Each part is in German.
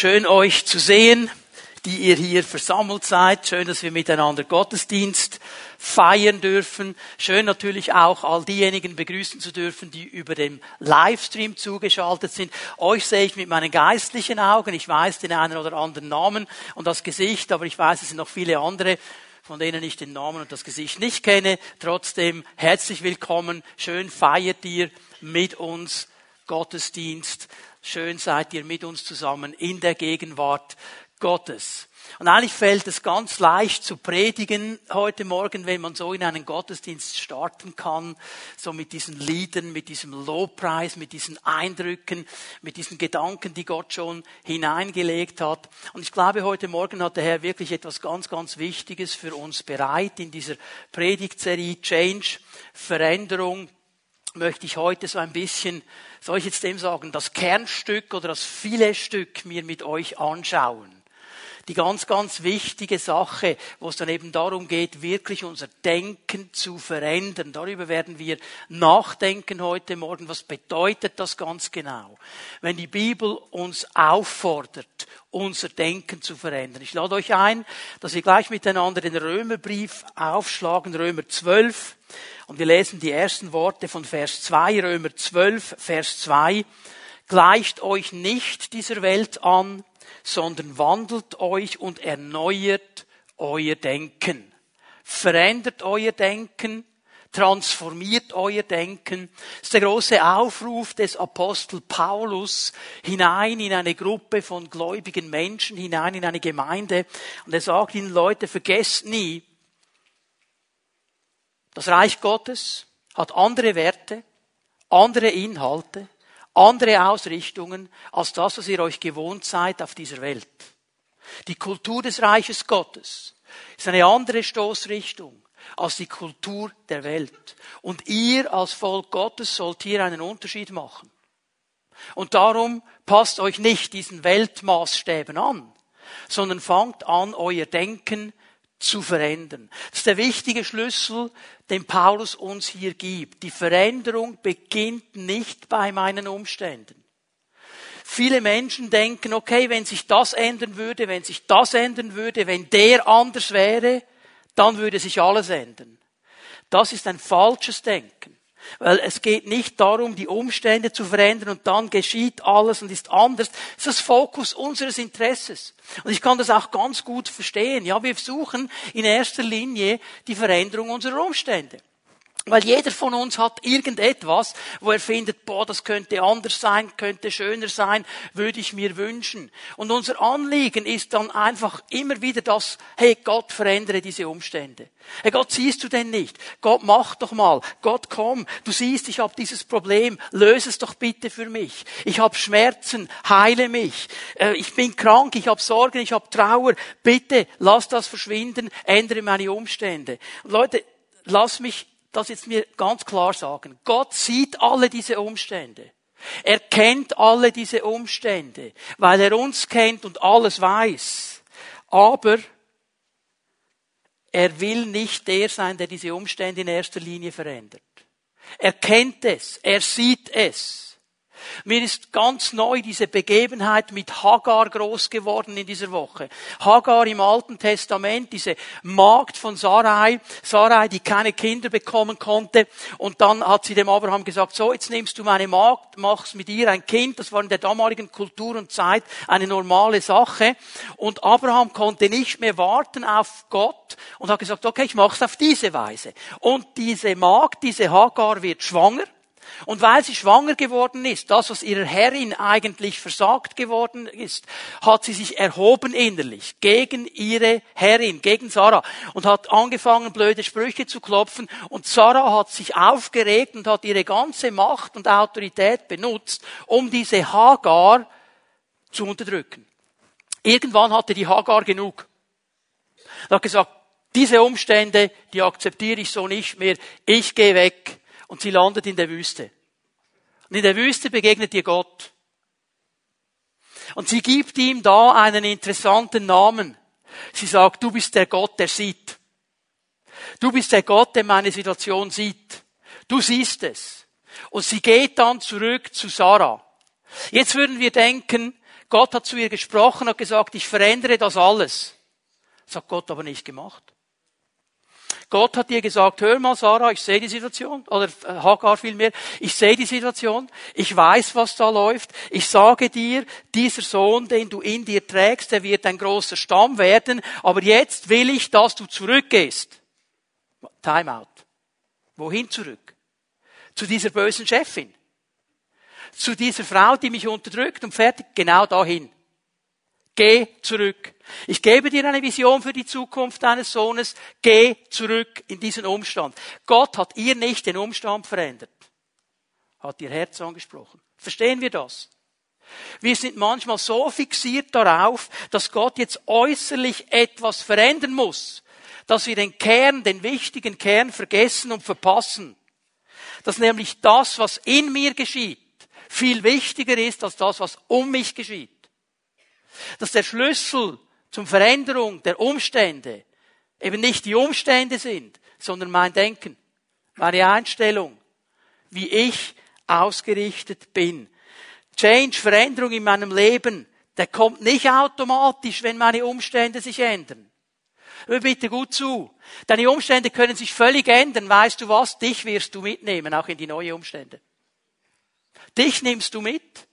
Schön euch zu sehen, die ihr hier versammelt seid. Schön, dass wir miteinander Gottesdienst feiern dürfen. Schön natürlich auch all diejenigen begrüßen zu dürfen, die über den Livestream zugeschaltet sind. Euch sehe ich mit meinen geistlichen Augen. Ich weiß den einen oder anderen Namen und das Gesicht, aber ich weiß, es sind noch viele andere von denen ich den Namen und das Gesicht nicht kenne. Trotzdem herzlich willkommen. Schön feiert ihr mit uns Gottesdienst. Schön seid ihr mit uns zusammen in der Gegenwart Gottes. Und eigentlich fällt es ganz leicht zu predigen heute Morgen, wenn man so in einen Gottesdienst starten kann, so mit diesen Liedern, mit diesem Lobpreis, mit diesen Eindrücken, mit diesen Gedanken, die Gott schon hineingelegt hat. Und ich glaube, heute Morgen hat der Herr wirklich etwas ganz, ganz Wichtiges für uns bereit in dieser Predigtserie Change, Veränderung, möchte ich heute so ein bisschen, soll ich jetzt dem sagen, das Kernstück oder das Filetstück mir mit euch anschauen. Die ganz, ganz wichtige Sache, wo es dann eben darum geht, wirklich unser Denken zu verändern. Darüber werden wir nachdenken heute Morgen. Was bedeutet das ganz genau? Wenn die Bibel uns auffordert, unser Denken zu verändern. Ich lade euch ein, dass wir gleich miteinander den Römerbrief aufschlagen, Römer 12. Und wir lesen die ersten Worte von Vers 2, Römer 12, Vers 2. Gleicht euch nicht dieser Welt an, sondern wandelt euch und erneuert euer Denken. Verändert euer Denken, transformiert euer Denken. Das ist der große Aufruf des Apostel Paulus hinein in eine Gruppe von gläubigen Menschen, hinein in eine Gemeinde. Und er sagt ihnen, Leute, vergesst nie, das Reich Gottes hat andere Werte, andere Inhalte, andere Ausrichtungen als das, was ihr euch gewohnt seid auf dieser Welt. Die Kultur des Reiches Gottes ist eine andere Stoßrichtung als die Kultur der Welt. Und ihr als Volk Gottes sollt hier einen Unterschied machen. Und darum passt euch nicht diesen Weltmaßstäben an, sondern fangt an, euer Denken zu verändern. Das ist der wichtige Schlüssel, den Paulus uns hier gibt. Die Veränderung beginnt nicht bei meinen Umständen. Viele Menschen denken, okay, wenn sich das ändern würde, wenn sich das ändern würde, wenn der anders wäre, dann würde sich alles ändern. Das ist ein falsches Denken. Weil es geht nicht darum, die Umstände zu verändern und dann geschieht alles und ist anders. Das ist das Fokus unseres Interesses. Und ich kann das auch ganz gut verstehen. Ja, wir suchen in erster Linie die Veränderung unserer Umstände. Weil jeder von uns hat irgendetwas, wo er findet, boah, das könnte anders sein, könnte schöner sein, würde ich mir wünschen. Und unser Anliegen ist dann einfach immer wieder das, hey Gott, verändere diese Umstände. Hey Gott, siehst du denn nicht? Gott, mach doch mal. Gott, komm. Du siehst, ich habe dieses Problem. Löse es doch bitte für mich. Ich habe Schmerzen. Heile mich. Äh, ich bin krank. Ich habe Sorgen. Ich habe Trauer. Bitte, lass das verschwinden. Ändere meine Umstände. Leute, lass mich das jetzt mir ganz klar sagen. Gott sieht alle diese Umstände. Er kennt alle diese Umstände, weil er uns kennt und alles weiß. Aber er will nicht der sein, der diese Umstände in erster Linie verändert. Er kennt es, er sieht es. Mir ist ganz neu diese Begebenheit mit Hagar groß geworden in dieser Woche. Hagar im Alten Testament, diese Magd von Sarai, Sarai, die keine Kinder bekommen konnte. Und dann hat sie dem Abraham gesagt, so, jetzt nimmst du meine Magd, machst mit ihr ein Kind. Das war in der damaligen Kultur und Zeit eine normale Sache. Und Abraham konnte nicht mehr warten auf Gott und hat gesagt, okay, ich mach's auf diese Weise. Und diese Magd, diese Hagar wird schwanger. Und weil sie schwanger geworden ist, das, was ihrer Herrin eigentlich versagt geworden ist, hat sie sich erhoben innerlich gegen ihre Herrin, gegen Sarah und hat angefangen, blöde Sprüche zu klopfen. Und Sarah hat sich aufgeregt und hat ihre ganze Macht und Autorität benutzt, um diese Hagar zu unterdrücken. Irgendwann hatte die Hagar genug. Und hat gesagt, diese Umstände, die akzeptiere ich so nicht mehr. Ich gehe weg und sie landet in der Wüste. Und in der Wüste begegnet ihr Gott. Und sie gibt ihm da einen interessanten Namen. Sie sagt, du bist der Gott, der sieht. Du bist der Gott, der meine Situation sieht. Du siehst es. Und sie geht dann zurück zu Sarah. Jetzt würden wir denken, Gott hat zu ihr gesprochen, hat gesagt, ich verändere das alles. Das hat Gott aber nicht gemacht. Gott hat dir gesagt, hör mal, Sarah, ich sehe die Situation, oder äh, Hagar vielmehr, ich sehe die Situation, ich weiß, was da läuft, ich sage dir, dieser Sohn, den du in dir trägst, der wird ein großer Stamm werden, aber jetzt will ich, dass du zurückgehst. Time out. Wohin zurück? Zu dieser bösen Chefin. Zu dieser Frau, die mich unterdrückt und fertig, genau dahin. Geh zurück. Ich gebe dir eine Vision für die Zukunft deines Sohnes. Geh zurück in diesen Umstand. Gott hat ihr nicht den Umstand verändert. Hat ihr Herz angesprochen. Verstehen wir das? Wir sind manchmal so fixiert darauf, dass Gott jetzt äußerlich etwas verändern muss, dass wir den Kern, den wichtigen Kern vergessen und verpassen. Dass nämlich das, was in mir geschieht, viel wichtiger ist als das, was um mich geschieht dass der Schlüssel zum Veränderung der Umstände eben nicht die Umstände sind, sondern mein Denken, meine Einstellung, wie ich ausgerichtet bin. Change, Veränderung in meinem Leben, der kommt nicht automatisch, wenn meine Umstände sich ändern. Hör bitte gut zu. Deine Umstände können sich völlig ändern. Weißt du was? Dich wirst du mitnehmen, auch in die neue Umstände. Dich nimmst du mit.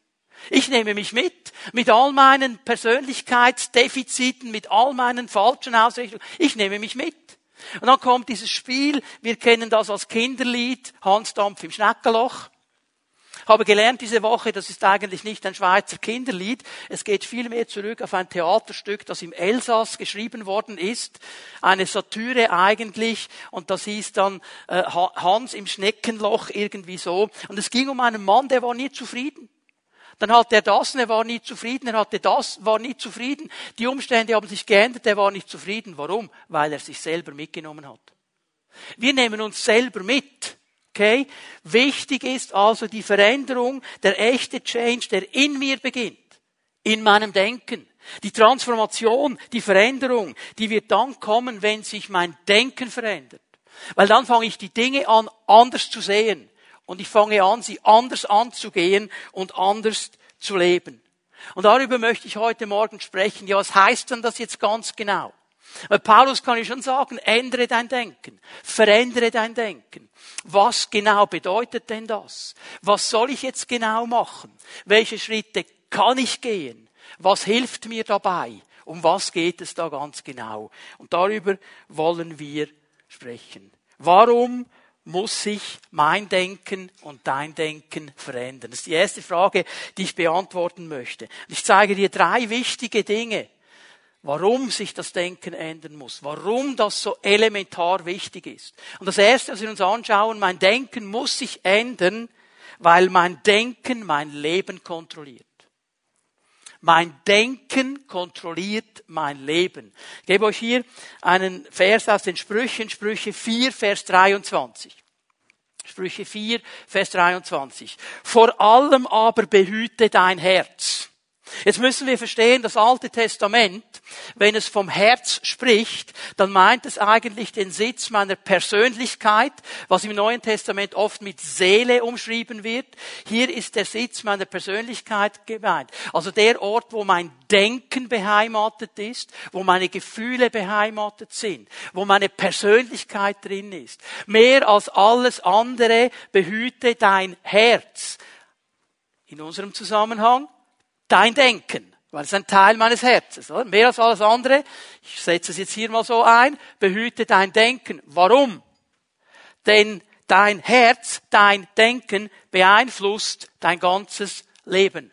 Ich nehme mich mit, mit all meinen Persönlichkeitsdefiziten, mit all meinen falschen Ausrichtungen. Ich nehme mich mit. Und dann kommt dieses Spiel, wir kennen das als Kinderlied, Hansdampf im Schneckenloch. Habe gelernt diese Woche, das ist eigentlich nicht ein Schweizer Kinderlied. Es geht vielmehr zurück auf ein Theaterstück, das im Elsass geschrieben worden ist. Eine Satire eigentlich. Und das hieß dann äh, Hans im Schneckenloch irgendwie so. Und es ging um einen Mann, der war nie zufrieden. Dann hatte er das und er war nie zufrieden, er hatte das, war nie zufrieden. Die Umstände haben sich geändert, er war nicht zufrieden. Warum? Weil er sich selber mitgenommen hat. Wir nehmen uns selber mit. Okay? Wichtig ist also die Veränderung, der echte Change, der in mir beginnt. In meinem Denken. Die Transformation, die Veränderung, die wird dann kommen, wenn sich mein Denken verändert. Weil dann fange ich die Dinge an, anders zu sehen und ich fange an, sie anders anzugehen und anders zu leben. Und darüber möchte ich heute Morgen sprechen. Ja, was heißt denn das jetzt ganz genau? Weil Paulus kann ich schon sagen, ändere dein Denken, verändere dein Denken. Was genau bedeutet denn das? Was soll ich jetzt genau machen? Welche Schritte kann ich gehen? Was hilft mir dabei? Um was geht es da ganz genau? Und darüber wollen wir sprechen. Warum muss sich mein Denken und dein Denken verändern? Das ist die erste Frage, die ich beantworten möchte. Ich zeige dir drei wichtige Dinge, warum sich das Denken ändern muss, warum das so elementar wichtig ist. Und das erste, was wir uns anschauen, mein Denken muss sich ändern, weil mein Denken mein Leben kontrolliert. Mein Denken kontrolliert mein Leben. Ich gebe euch hier einen Vers aus den Sprüchen, Sprüche 4, Vers 23. Sprüche 4, Vers 23. Vor allem aber behüte dein Herz Jetzt müssen wir verstehen, das Alte Testament, wenn es vom Herz spricht, dann meint es eigentlich den Sitz meiner Persönlichkeit, was im Neuen Testament oft mit Seele umschrieben wird. Hier ist der Sitz meiner Persönlichkeit gemeint. Also der Ort, wo mein Denken beheimatet ist, wo meine Gefühle beheimatet sind, wo meine Persönlichkeit drin ist. Mehr als alles andere behüte dein Herz. In unserem Zusammenhang dein Denken, weil es ein Teil meines Herzens, oder? Mehr als alles andere, ich setze es jetzt hier mal so ein, behüte dein Denken. Warum? Denn dein Herz, dein Denken beeinflusst dein ganzes Leben.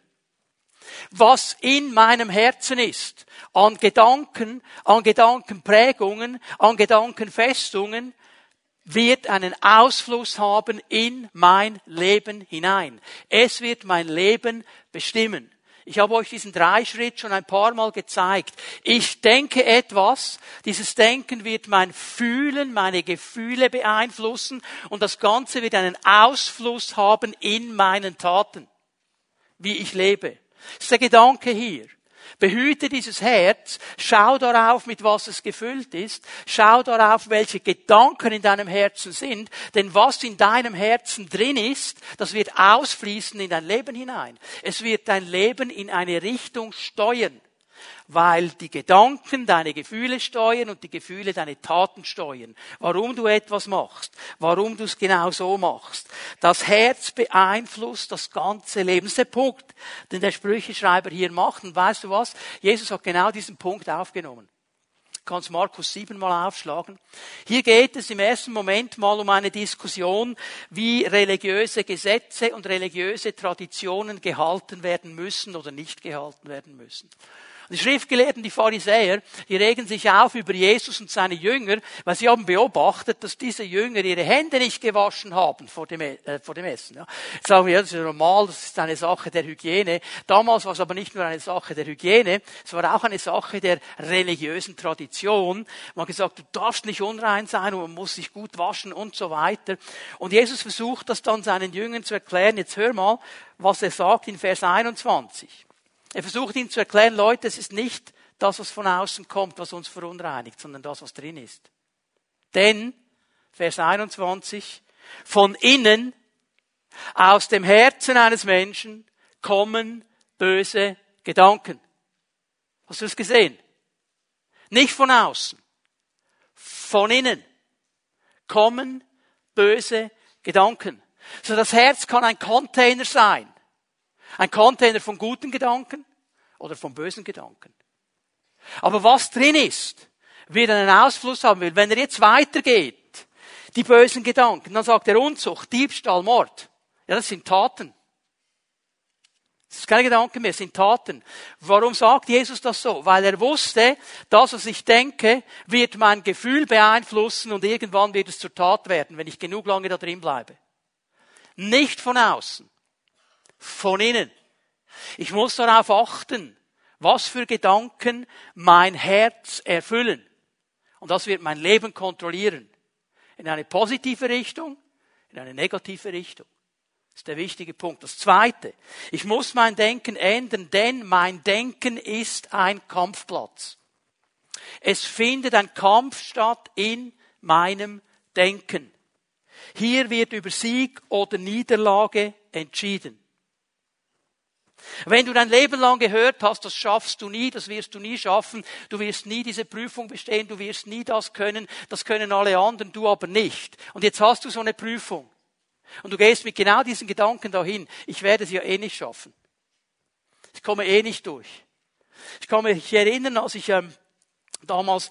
Was in meinem Herzen ist, an Gedanken, an Gedankenprägungen, an Gedankenfestungen, wird einen Ausfluss haben in mein Leben hinein. Es wird mein Leben bestimmen. Ich habe euch diesen Dreischritt schon ein paar Mal gezeigt. Ich denke etwas, dieses Denken wird mein Fühlen, meine Gefühle beeinflussen und das Ganze wird einen Ausfluss haben in meinen Taten, wie ich lebe. Das ist der Gedanke hier. Behüte dieses Herz, schau darauf, mit was es gefüllt ist, schau darauf, welche Gedanken in deinem Herzen sind, denn was in deinem Herzen drin ist, das wird ausfließen in dein Leben hinein. Es wird dein Leben in eine Richtung steuern weil die Gedanken deine Gefühle steuern und die Gefühle deine Taten steuern. Warum du etwas machst, warum du es genau so machst. Das Herz beeinflusst das ganze Leben. Das ist der Punkt, den der Sprücheschreiber hier macht. Und weißt du was? Jesus hat genau diesen Punkt aufgenommen. Kannst Markus 7 mal aufschlagen. Hier geht es im ersten Moment mal um eine Diskussion, wie religiöse Gesetze und religiöse Traditionen gehalten werden müssen oder nicht gehalten werden müssen. Die Schriftgelehrten, die Pharisäer, die regen sich auf über Jesus und seine Jünger, weil sie haben beobachtet, dass diese Jünger ihre Hände nicht gewaschen haben vor dem, äh, vor dem Essen. Ja. Sagen wir, das ist normal, das ist eine Sache der Hygiene. Damals war es aber nicht nur eine Sache der Hygiene, es war auch eine Sache der religiösen Tradition. Man hat gesagt, du darfst nicht unrein sein und man muss sich gut waschen und so weiter. Und Jesus versucht das dann seinen Jüngern zu erklären. Jetzt hör mal, was er sagt in Vers 21. Er versucht ihnen zu erklären, Leute, es ist nicht das, was von außen kommt, was uns verunreinigt, sondern das, was drin ist. Denn, Vers 21, von innen, aus dem Herzen eines Menschen kommen böse Gedanken. Hast du es gesehen? Nicht von außen. Von innen kommen böse Gedanken. So das Herz kann ein Container sein ein Container von guten Gedanken oder von bösen Gedanken. Aber was drin ist, wird einen Ausfluss haben will. Wenn er jetzt weitergeht, die bösen Gedanken, dann sagt er Unzucht, Diebstahl, Mord. Ja, das sind Taten. Das ist keine Gedanken mehr, das sind Taten. Warum sagt Jesus das so? Weil er wusste, das, was ich denke, wird mein Gefühl beeinflussen und irgendwann wird es zur Tat werden, wenn ich genug lange da drin bleibe. Nicht von außen von innen. Ich muss darauf achten, was für Gedanken mein Herz erfüllen. Und das wird mein Leben kontrollieren. In eine positive Richtung, in eine negative Richtung. Das ist der wichtige Punkt. Das zweite. Ich muss mein Denken ändern, denn mein Denken ist ein Kampfplatz. Es findet ein Kampf statt in meinem Denken. Hier wird über Sieg oder Niederlage entschieden. Wenn du dein Leben lang gehört hast, das schaffst du nie, das wirst du nie schaffen, du wirst nie diese Prüfung bestehen, du wirst nie das können, das können alle anderen, du aber nicht. Und jetzt hast du so eine Prüfung. Und du gehst mit genau diesen Gedanken dahin, ich werde es ja eh nicht schaffen. Ich komme eh nicht durch. Ich kann mich erinnern, als ich ähm, damals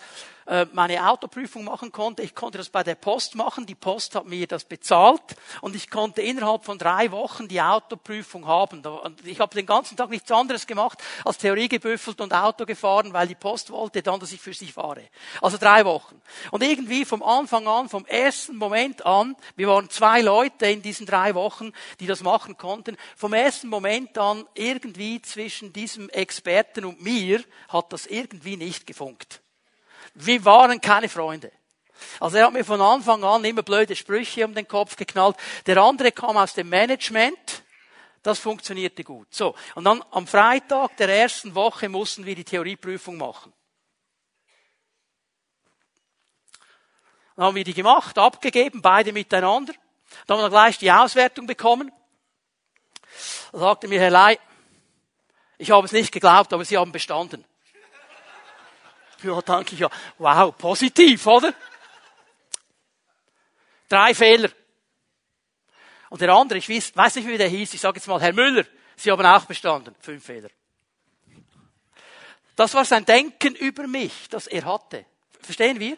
meine Autoprüfung machen konnte. Ich konnte das bei der Post machen. Die Post hat mir das bezahlt und ich konnte innerhalb von drei Wochen die Autoprüfung haben. Ich habe den ganzen Tag nichts anderes gemacht als Theorie gebüffelt und Auto gefahren, weil die Post wollte dann, dass ich für sie fahre. Also drei Wochen. Und irgendwie vom Anfang an, vom ersten Moment an, wir waren zwei Leute in diesen drei Wochen, die das machen konnten, vom ersten Moment an irgendwie zwischen diesem Experten und mir hat das irgendwie nicht gefunkt. Wir waren keine Freunde. Also er hat mir von Anfang an immer blöde Sprüche um den Kopf geknallt. Der andere kam aus dem Management. Das funktionierte gut. So. Und dann am Freitag der ersten Woche mussten wir die Theorieprüfung machen. Dann haben wir die gemacht, abgegeben, beide miteinander. Dann haben wir gleich die Auswertung bekommen. Da sagte mir Herr Ley, ich habe es nicht geglaubt, aber Sie haben bestanden. Ja, danke, ja. Wow, positiv, oder? Drei Fehler. Und der andere, ich weiß, weiß nicht, wie der hieß, ich sage jetzt mal Herr Müller, Sie haben auch bestanden. Fünf Fehler. Das war sein Denken über mich, das er hatte. Verstehen wir?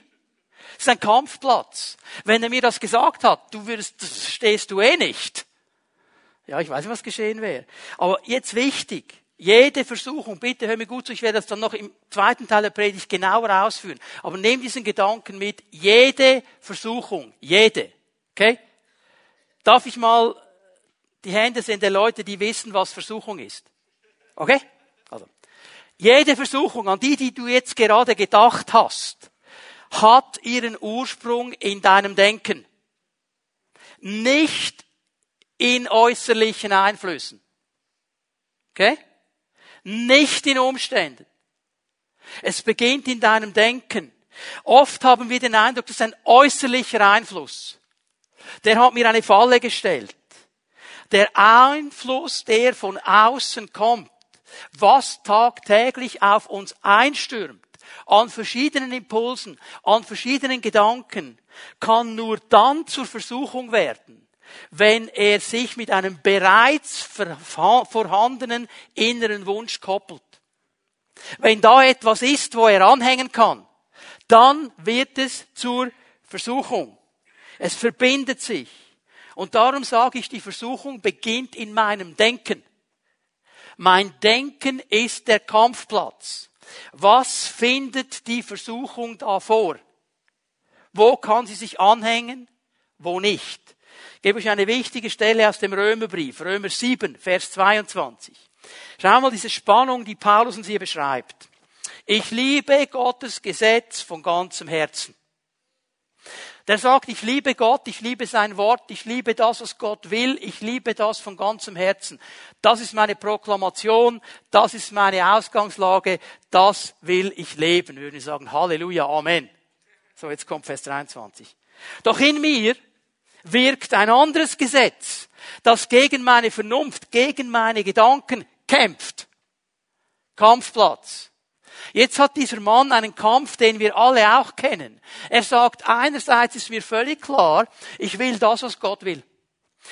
Das ist ein Kampfplatz. Wenn er mir das gesagt hat, du würdest, das stehst du eh nicht. Ja, ich weiß nicht, was geschehen wäre. Aber jetzt wichtig. Jede Versuchung, bitte hör mir gut zu, ich werde das dann noch im zweiten Teil der Predigt genauer ausführen. Aber nehm diesen Gedanken mit, jede Versuchung, jede, okay? Darf ich mal die Hände sehen der Leute, die wissen, was Versuchung ist? Okay? Also, jede Versuchung, an die, die du jetzt gerade gedacht hast, hat ihren Ursprung in deinem Denken. Nicht in äußerlichen Einflüssen. Okay? Nicht in Umständen. Es beginnt in deinem Denken. Oft haben wir den Eindruck, das ist ein äußerlicher Einfluss. Der hat mir eine Falle gestellt. Der Einfluss, der von außen kommt, was tagtäglich auf uns einstürmt, an verschiedenen Impulsen, an verschiedenen Gedanken, kann nur dann zur Versuchung werden, wenn er sich mit einem bereits vorhandenen inneren Wunsch koppelt. Wenn da etwas ist, wo er anhängen kann, dann wird es zur Versuchung. Es verbindet sich. Und darum sage ich, die Versuchung beginnt in meinem Denken. Mein Denken ist der Kampfplatz. Was findet die Versuchung da vor? Wo kann sie sich anhängen? Wo nicht? Gebe euch eine wichtige Stelle aus dem Römerbrief, Römer 7, Vers 22. Schau mal diese Spannung, die Paulus uns hier beschreibt. Ich liebe Gottes Gesetz von ganzem Herzen. Der sagt, ich liebe Gott, ich liebe sein Wort, ich liebe das, was Gott will, ich liebe das von ganzem Herzen. Das ist meine Proklamation, das ist meine Ausgangslage, das will ich leben. Wir würden sagen, Halleluja, Amen. So, jetzt kommt Vers 23. Doch in mir wirkt ein anderes Gesetz, das gegen meine Vernunft, gegen meine Gedanken kämpft. Kampfplatz. Jetzt hat dieser Mann einen Kampf, den wir alle auch kennen. Er sagt, einerseits ist mir völlig klar, ich will das, was Gott will.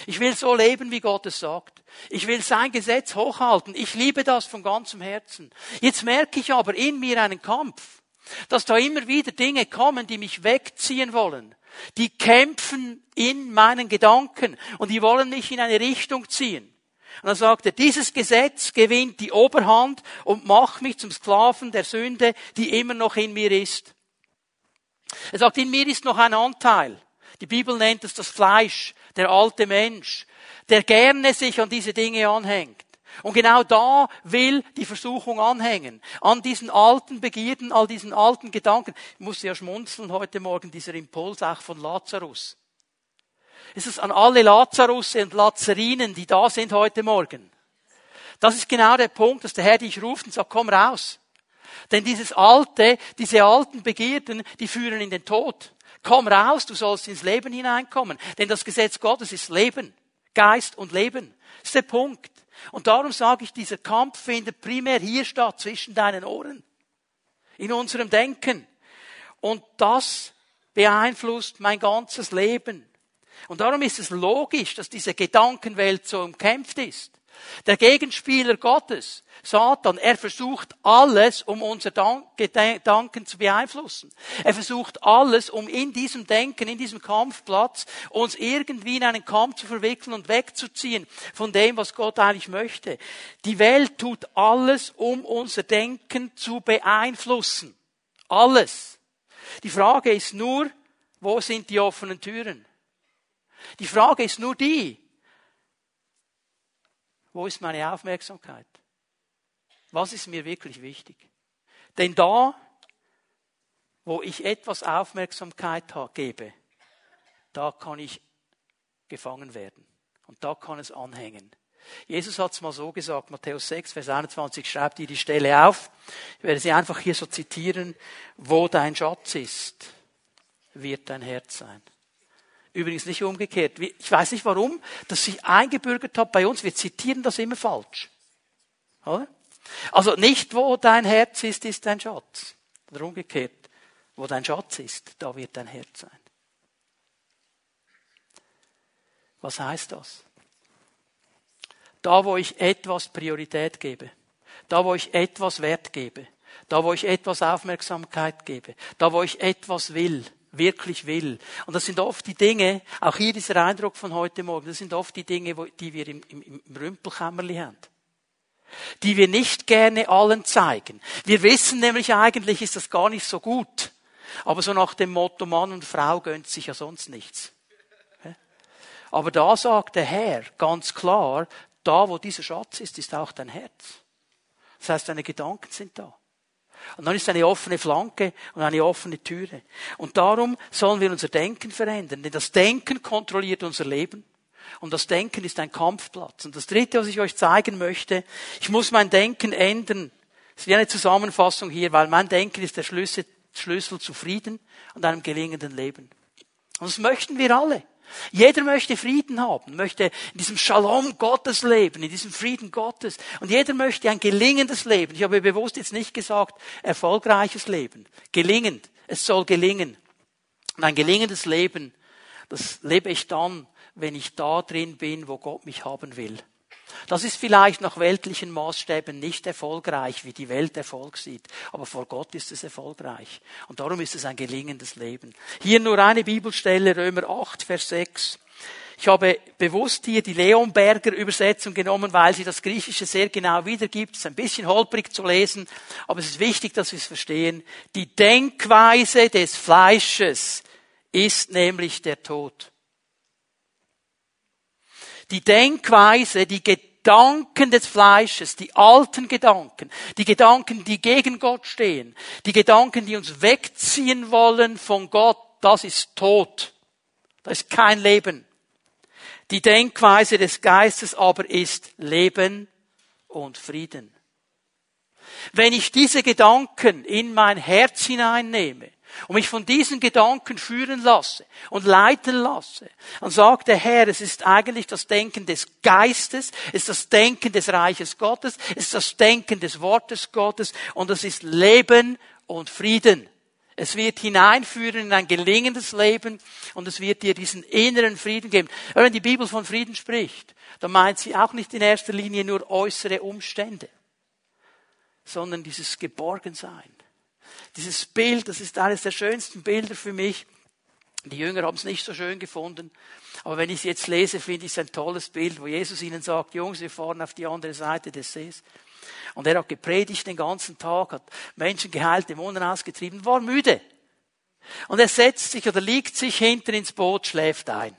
Ich will so leben, wie Gott es sagt. Ich will sein Gesetz hochhalten. Ich liebe das von ganzem Herzen. Jetzt merke ich aber in mir einen Kampf, dass da immer wieder Dinge kommen, die mich wegziehen wollen. Die kämpfen in meinen Gedanken und die wollen mich in eine Richtung ziehen. Und dann sagt er, dieses Gesetz gewinnt die Oberhand und macht mich zum Sklaven der Sünde, die immer noch in mir ist. Er sagt, in mir ist noch ein Anteil. Die Bibel nennt es das Fleisch, der alte Mensch, der gerne sich an diese Dinge anhängt. Und genau da will die Versuchung anhängen. An diesen alten Begierden, all diesen alten Gedanken. Ich musste ja schmunzeln heute Morgen, dieser Impuls auch von Lazarus ist es an alle Lazarusse und Lazarinen, die da sind heute Morgen. Das ist genau der Punkt, dass der Herr dich ruft und sagt, komm raus. Denn dieses Alte, diese alten Begierden, die führen in den Tod. Komm raus, du sollst ins Leben hineinkommen. Denn das Gesetz Gottes ist Leben. Geist und Leben. Das ist der Punkt. Und darum sage ich, dieser Kampf findet primär hier statt, zwischen deinen Ohren. In unserem Denken. Und das beeinflusst mein ganzes Leben. Und darum ist es logisch, dass diese Gedankenwelt so umkämpft ist. Der Gegenspieler Gottes, Satan, er versucht alles, um unser Gedanken zu beeinflussen. Er versucht alles, um in diesem Denken, in diesem Kampfplatz, uns irgendwie in einen Kampf zu verwickeln und wegzuziehen von dem, was Gott eigentlich möchte. Die Welt tut alles, um unser Denken zu beeinflussen. Alles. Die Frage ist nur, wo sind die offenen Türen? Die Frage ist nur die, wo ist meine Aufmerksamkeit? Was ist mir wirklich wichtig? Denn da, wo ich etwas Aufmerksamkeit gebe, da kann ich gefangen werden. Und da kann es anhängen. Jesus hat es mal so gesagt, Matthäus 6, Vers 21, schreibt ihr die Stelle auf. Ich werde sie einfach hier so zitieren. Wo dein Schatz ist, wird dein Herz sein. Übrigens nicht umgekehrt. Ich weiß nicht warum, dass sich eingebürgert hat bei uns. Wir zitieren das immer falsch. Also nicht, wo dein Herz ist, ist dein Schatz. Oder umgekehrt. Wo dein Schatz ist, da wird dein Herz sein. Was heißt das? Da, wo ich etwas Priorität gebe, da, wo ich etwas Wert gebe, da, wo ich etwas Aufmerksamkeit gebe, da, wo ich etwas will, wirklich will. Und das sind oft die Dinge, auch hier dieser Eindruck von heute Morgen, das sind oft die Dinge, die wir im, im, im Rümpelkämmerli haben. Die wir nicht gerne allen zeigen. Wir wissen nämlich eigentlich, ist das gar nicht so gut. Aber so nach dem Motto, Mann und Frau gönnt sich ja sonst nichts. Aber da sagt der Herr ganz klar, da wo dieser Schatz ist, ist auch dein Herz. Das heißt, deine Gedanken sind da. Und dann ist eine offene Flanke und eine offene Türe. Und darum sollen wir unser Denken verändern, denn das Denken kontrolliert unser Leben. Und das Denken ist ein Kampfplatz. Und das Dritte, was ich euch zeigen möchte, ich muss mein Denken ändern. Ist wie eine Zusammenfassung hier, weil mein Denken ist der Schlüssel, Schlüssel zu Frieden und einem gelingenden Leben. Und das möchten wir alle. Jeder möchte Frieden haben, möchte in diesem Shalom Gottes leben, in diesem Frieden Gottes. Und jeder möchte ein gelingendes Leben. Ich habe bewusst jetzt nicht gesagt, erfolgreiches Leben. Gelingend. Es soll gelingen. Und ein gelingendes Leben, das lebe ich dann, wenn ich da drin bin, wo Gott mich haben will. Das ist vielleicht nach weltlichen Maßstäben nicht erfolgreich, wie die Welt Erfolg sieht, aber vor Gott ist es erfolgreich. Und darum ist es ein gelingendes Leben. Hier nur eine Bibelstelle, Römer 8, Vers 6. Ich habe bewusst hier die Leonberger Übersetzung genommen, weil sie das Griechische sehr genau wiedergibt. Es ist ein bisschen holprig zu lesen, aber es ist wichtig, dass wir es verstehen. Die Denkweise des Fleisches ist nämlich der Tod. Die Denkweise, die Gedanken des Fleisches, die alten Gedanken, die Gedanken, die gegen Gott stehen, die Gedanken, die uns wegziehen wollen von Gott, das ist Tod. Das ist kein Leben. Die Denkweise des Geistes aber ist Leben und Frieden. Wenn ich diese Gedanken in mein Herz hineinnehme, und mich von diesen Gedanken führen lasse und leiten lasse, dann sagt der Herr, es ist eigentlich das Denken des Geistes, es ist das Denken des Reiches Gottes, es ist das Denken des Wortes Gottes und es ist Leben und Frieden. Es wird hineinführen in ein gelingendes Leben und es wird dir diesen inneren Frieden geben. Wenn die Bibel von Frieden spricht, dann meint sie auch nicht in erster Linie nur äußere Umstände, sondern dieses Geborgensein dieses Bild, das ist eines der schönsten Bilder für mich. Die Jünger haben es nicht so schön gefunden. Aber wenn ich es jetzt lese, finde ich es ein tolles Bild, wo Jesus ihnen sagt, Jungs, wir fahren auf die andere Seite des Sees. Und er hat gepredigt den ganzen Tag, hat Menschen geheilt, Dämonen ausgetrieben, war müde. Und er setzt sich oder liegt sich hinten ins Boot, schläft ein.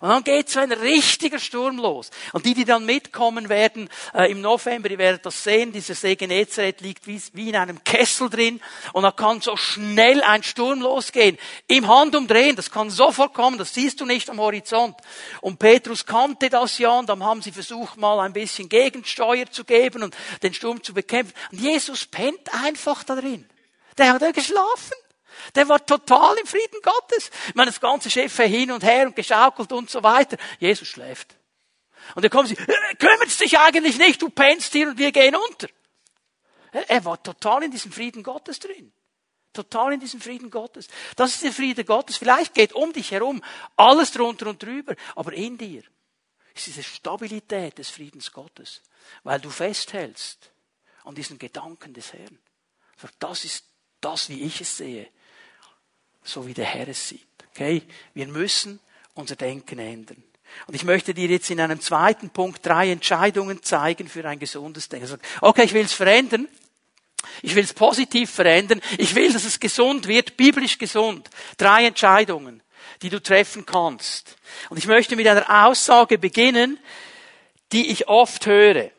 Und dann geht so ein richtiger Sturm los. Und die, die dann mitkommen werden äh, im November, die werden das sehen, dieser See Genezareth liegt wie, wie in einem Kessel drin und da kann so schnell ein Sturm losgehen. Im Handumdrehen, das kann sofort kommen, das siehst du nicht am Horizont. Und Petrus kannte das ja und dann haben sie versucht mal ein bisschen Gegensteuer zu geben und den Sturm zu bekämpfen. Und Jesus pennt einfach da drin. Der hat ja geschlafen. Der war total im Frieden Gottes. Ich meine, das ganze Schiff hin und her und geschaukelt und so weiter. Jesus schläft. Und dann kommen sie, äh, kümmert dich eigentlich nicht, du pennst hier und wir gehen unter. Er war total in diesem Frieden Gottes drin. Total in diesem Frieden Gottes. Das ist der Friede Gottes. Vielleicht geht um dich herum alles drunter und drüber, aber in dir ist diese Stabilität des Friedens Gottes, weil du festhältst an diesen Gedanken des Herrn. Das ist das, wie ich es sehe so wie der Herr es sieht. Okay? Wir müssen unser Denken ändern. Und ich möchte dir jetzt in einem zweiten Punkt drei Entscheidungen zeigen für ein gesundes Denken. Also, okay, ich will es verändern. Ich will es positiv verändern. Ich will, dass es gesund wird, biblisch gesund. Drei Entscheidungen, die du treffen kannst. Und ich möchte mit einer Aussage beginnen, die ich oft höre.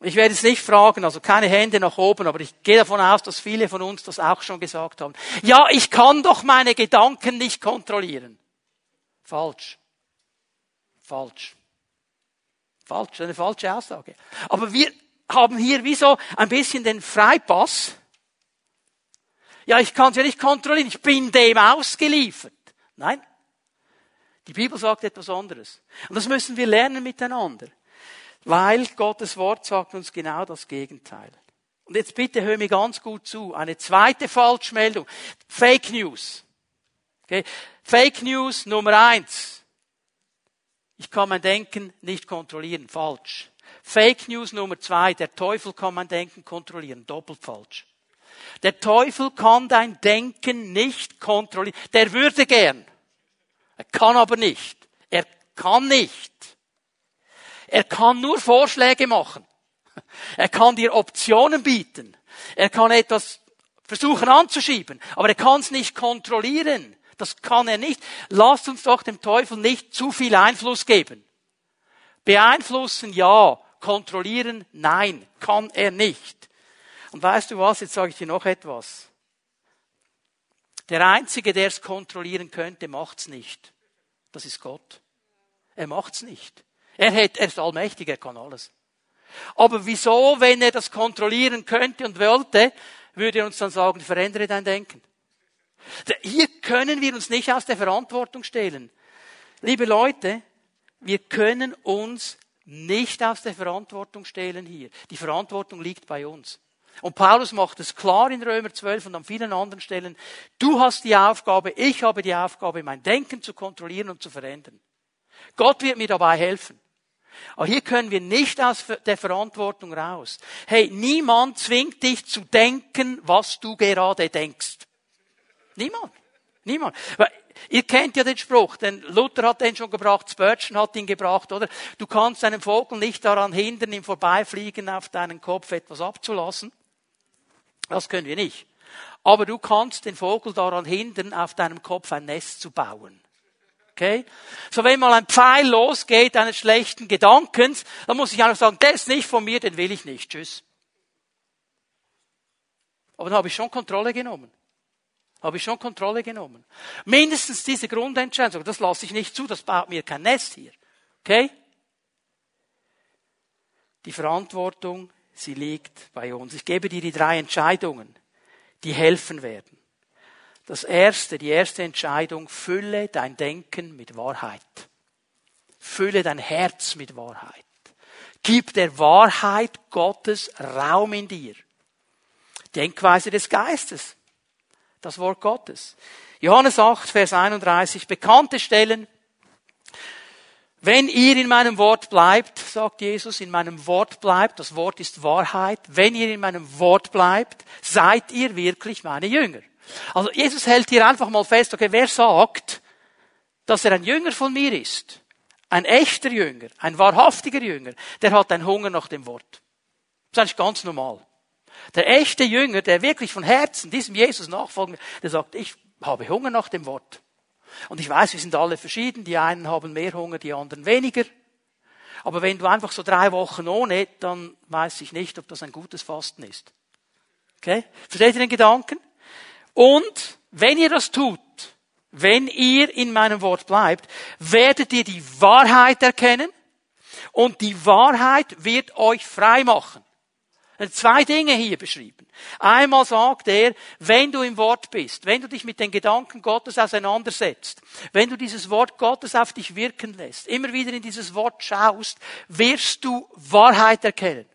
Ich werde es nicht fragen, also keine Hände nach oben, aber ich gehe davon aus, dass viele von uns das auch schon gesagt haben. Ja, ich kann doch meine Gedanken nicht kontrollieren. Falsch. Falsch. Falsch, eine falsche Aussage. Aber wir haben hier wie so ein bisschen den Freipass. Ja, ich kann es ja nicht kontrollieren, ich bin dem ausgeliefert. Nein. Die Bibel sagt etwas anderes. Und das müssen wir lernen miteinander. Weil Gottes Wort sagt uns genau das Gegenteil. Und jetzt bitte hör mir ganz gut zu. Eine zweite Falschmeldung. Fake News. Okay. Fake News Nummer eins. Ich kann mein Denken nicht kontrollieren. Falsch. Fake News Nummer zwei. Der Teufel kann mein Denken kontrollieren. Doppelt falsch. Der Teufel kann dein Denken nicht kontrollieren. Der würde gern. Er kann aber nicht. Er kann nicht. Er kann nur Vorschläge machen. Er kann dir Optionen bieten. Er kann etwas versuchen anzuschieben, aber er kann es nicht kontrollieren. Das kann er nicht. Lasst uns doch dem Teufel nicht zu viel Einfluss geben. Beeinflussen ja, kontrollieren nein, kann er nicht. Und weißt du was, jetzt sage ich dir noch etwas. Der Einzige, der es kontrollieren könnte, macht's nicht. Das ist Gott. Er macht's nicht. Er, hat, er ist allmächtig, er kann alles. Aber wieso, wenn er das kontrollieren könnte und wollte, würde er uns dann sagen, verändere dein Denken. Hier können wir uns nicht aus der Verantwortung stehlen. Liebe Leute, wir können uns nicht aus der Verantwortung stehlen hier. Die Verantwortung liegt bei uns. Und Paulus macht es klar in Römer 12 und an vielen anderen Stellen. Du hast die Aufgabe, ich habe die Aufgabe, mein Denken zu kontrollieren und zu verändern. Gott wird mir dabei helfen. Aber hier können wir nicht aus der Verantwortung raus. Hey, niemand zwingt dich zu denken, was du gerade denkst. Niemand. Niemand. Ihr kennt ja den Spruch, denn Luther hat den schon gebracht, Spurgeon hat ihn gebracht, oder? Du kannst einen Vogel nicht daran hindern, im Vorbeifliegen auf deinen Kopf etwas abzulassen. Das können wir nicht. Aber du kannst den Vogel daran hindern, auf deinem Kopf ein Nest zu bauen. Okay? So wenn mal ein Pfeil losgeht eines schlechten Gedankens, dann muss ich einfach sagen, ist nicht von mir, den will ich nicht. Tschüss. Aber dann habe ich schon Kontrolle genommen. Habe ich schon Kontrolle genommen. Mindestens diese Grundentscheidung, das lasse ich nicht zu, das baut mir kein Nest hier. Okay? Die Verantwortung, sie liegt bei uns. Ich gebe dir die drei Entscheidungen, die helfen werden. Das erste, die erste Entscheidung, fülle dein Denken mit Wahrheit. Fülle dein Herz mit Wahrheit. Gib der Wahrheit Gottes Raum in dir. Denkweise des Geistes das Wort Gottes. Johannes 8, Vers 31, bekannte Stellen. Wenn ihr in meinem Wort bleibt, sagt Jesus, in meinem Wort bleibt, das Wort ist Wahrheit, wenn ihr in meinem Wort bleibt, seid ihr wirklich meine Jünger. Also Jesus hält hier einfach mal fest, okay, wer sagt, dass er ein Jünger von mir ist? Ein echter Jünger, ein wahrhaftiger Jünger, der hat einen Hunger nach dem Wort. Das ist eigentlich ganz normal. Der echte Jünger, der wirklich von Herzen diesem Jesus nachfolgt, der sagt, ich habe Hunger nach dem Wort. Und ich weiß, wir sind alle verschieden. Die einen haben mehr Hunger, die anderen weniger. Aber wenn du einfach so drei Wochen ohne, dann weiß ich nicht, ob das ein gutes Fasten ist. Okay? Versteht ihr den Gedanken? Und wenn ihr das tut, wenn ihr in meinem Wort bleibt, werdet ihr die Wahrheit erkennen und die Wahrheit wird euch frei machen. Zwei Dinge hier beschrieben. Einmal sagt er, wenn du im Wort bist, wenn du dich mit den Gedanken Gottes auseinandersetzt, wenn du dieses Wort Gottes auf dich wirken lässt, immer wieder in dieses Wort schaust, wirst du Wahrheit erkennen.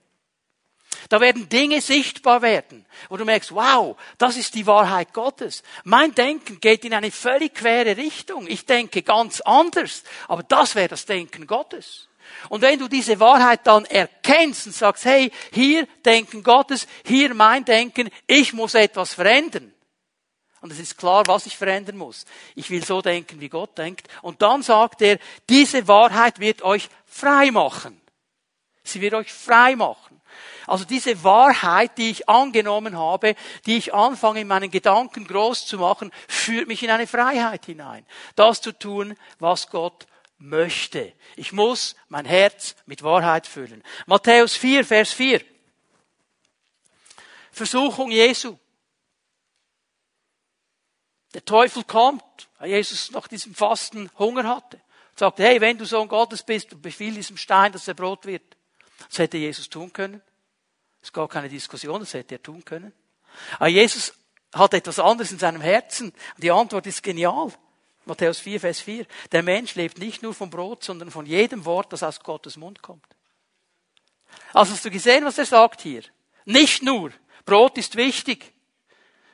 Da werden Dinge sichtbar werden, wo du merkst, wow, das ist die Wahrheit Gottes. Mein Denken geht in eine völlig quere Richtung. Ich denke ganz anders, aber das wäre das Denken Gottes. Und wenn du diese Wahrheit dann erkennst und sagst, hey, hier Denken Gottes, hier mein Denken, ich muss etwas verändern. Und es ist klar, was ich verändern muss. Ich will so denken, wie Gott denkt. Und dann sagt er, diese Wahrheit wird euch frei machen. Sie wird euch frei machen. Also diese Wahrheit, die ich angenommen habe, die ich anfange in meinen Gedanken groß zu machen, führt mich in eine Freiheit hinein. Das zu tun, was Gott möchte. Ich muss mein Herz mit Wahrheit füllen. Matthäus 4, Vers 4. Versuchung Jesu. Der Teufel kommt, weil Jesus nach diesem Fasten Hunger hatte. Und sagte, hey, wenn du Sohn Gottes bist, befiehl diesem Stein, dass er Brot wird. Das hätte Jesus tun können. Es gab keine Diskussion, das hätte er tun können. Aber Jesus hat etwas anderes in seinem Herzen. Die Antwort ist genial. Matthäus 4, Vers 4. Der Mensch lebt nicht nur vom Brot, sondern von jedem Wort, das aus Gottes Mund kommt. Also hast du gesehen, was er sagt hier? Nicht nur. Brot ist wichtig.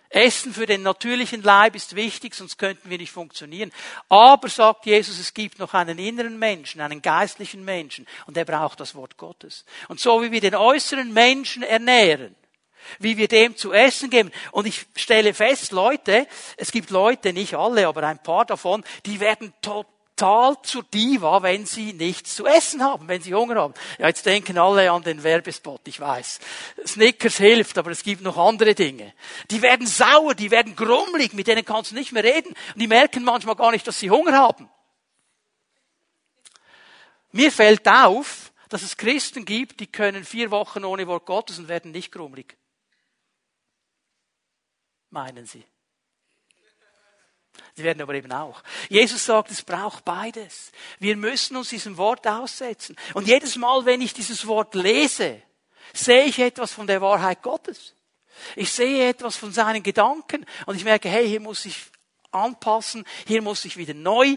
Essen für den natürlichen Leib ist wichtig, sonst könnten wir nicht funktionieren. Aber, sagt Jesus, es gibt noch einen inneren Menschen, einen geistlichen Menschen, und der braucht das Wort Gottes. Und so wie wir den äußeren Menschen ernähren, wie wir dem zu essen geben. Und ich stelle fest, Leute, es gibt Leute, nicht alle, aber ein paar davon, die werden total zur Diva, wenn sie nichts zu essen haben, wenn sie Hunger haben. Ja, jetzt denken alle an den Werbespot, ich weiß. Snickers hilft, aber es gibt noch andere Dinge. Die werden sauer, die werden grummelig, mit denen kannst du nicht mehr reden. Und die merken manchmal gar nicht, dass sie Hunger haben. Mir fällt auf, dass es Christen gibt, die können vier Wochen ohne Wort Gottes und werden nicht grummelig meinen Sie? Die werden aber eben auch. Jesus sagt, es braucht beides. Wir müssen uns diesem Wort aussetzen. Und jedes Mal, wenn ich dieses Wort lese, sehe ich etwas von der Wahrheit Gottes. Ich sehe etwas von seinen Gedanken und ich merke, hey, hier muss ich anpassen, hier muss ich wieder neu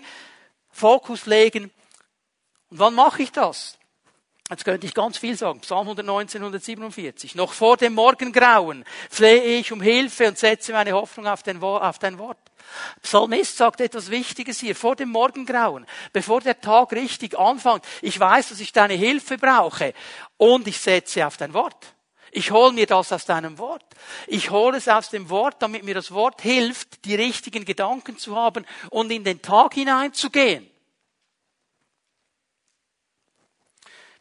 Fokus legen. Und wann mache ich das? Jetzt könnte ich ganz viel sagen. Psalm 119, 147. Noch vor dem Morgengrauen flehe ich um Hilfe und setze meine Hoffnung auf, den, auf dein Wort. Psalmist sagt etwas Wichtiges hier. Vor dem Morgengrauen, bevor der Tag richtig anfängt. Ich weiß, dass ich deine Hilfe brauche und ich setze auf dein Wort. Ich hole mir das aus deinem Wort. Ich hole es aus dem Wort, damit mir das Wort hilft, die richtigen Gedanken zu haben und in den Tag hineinzugehen.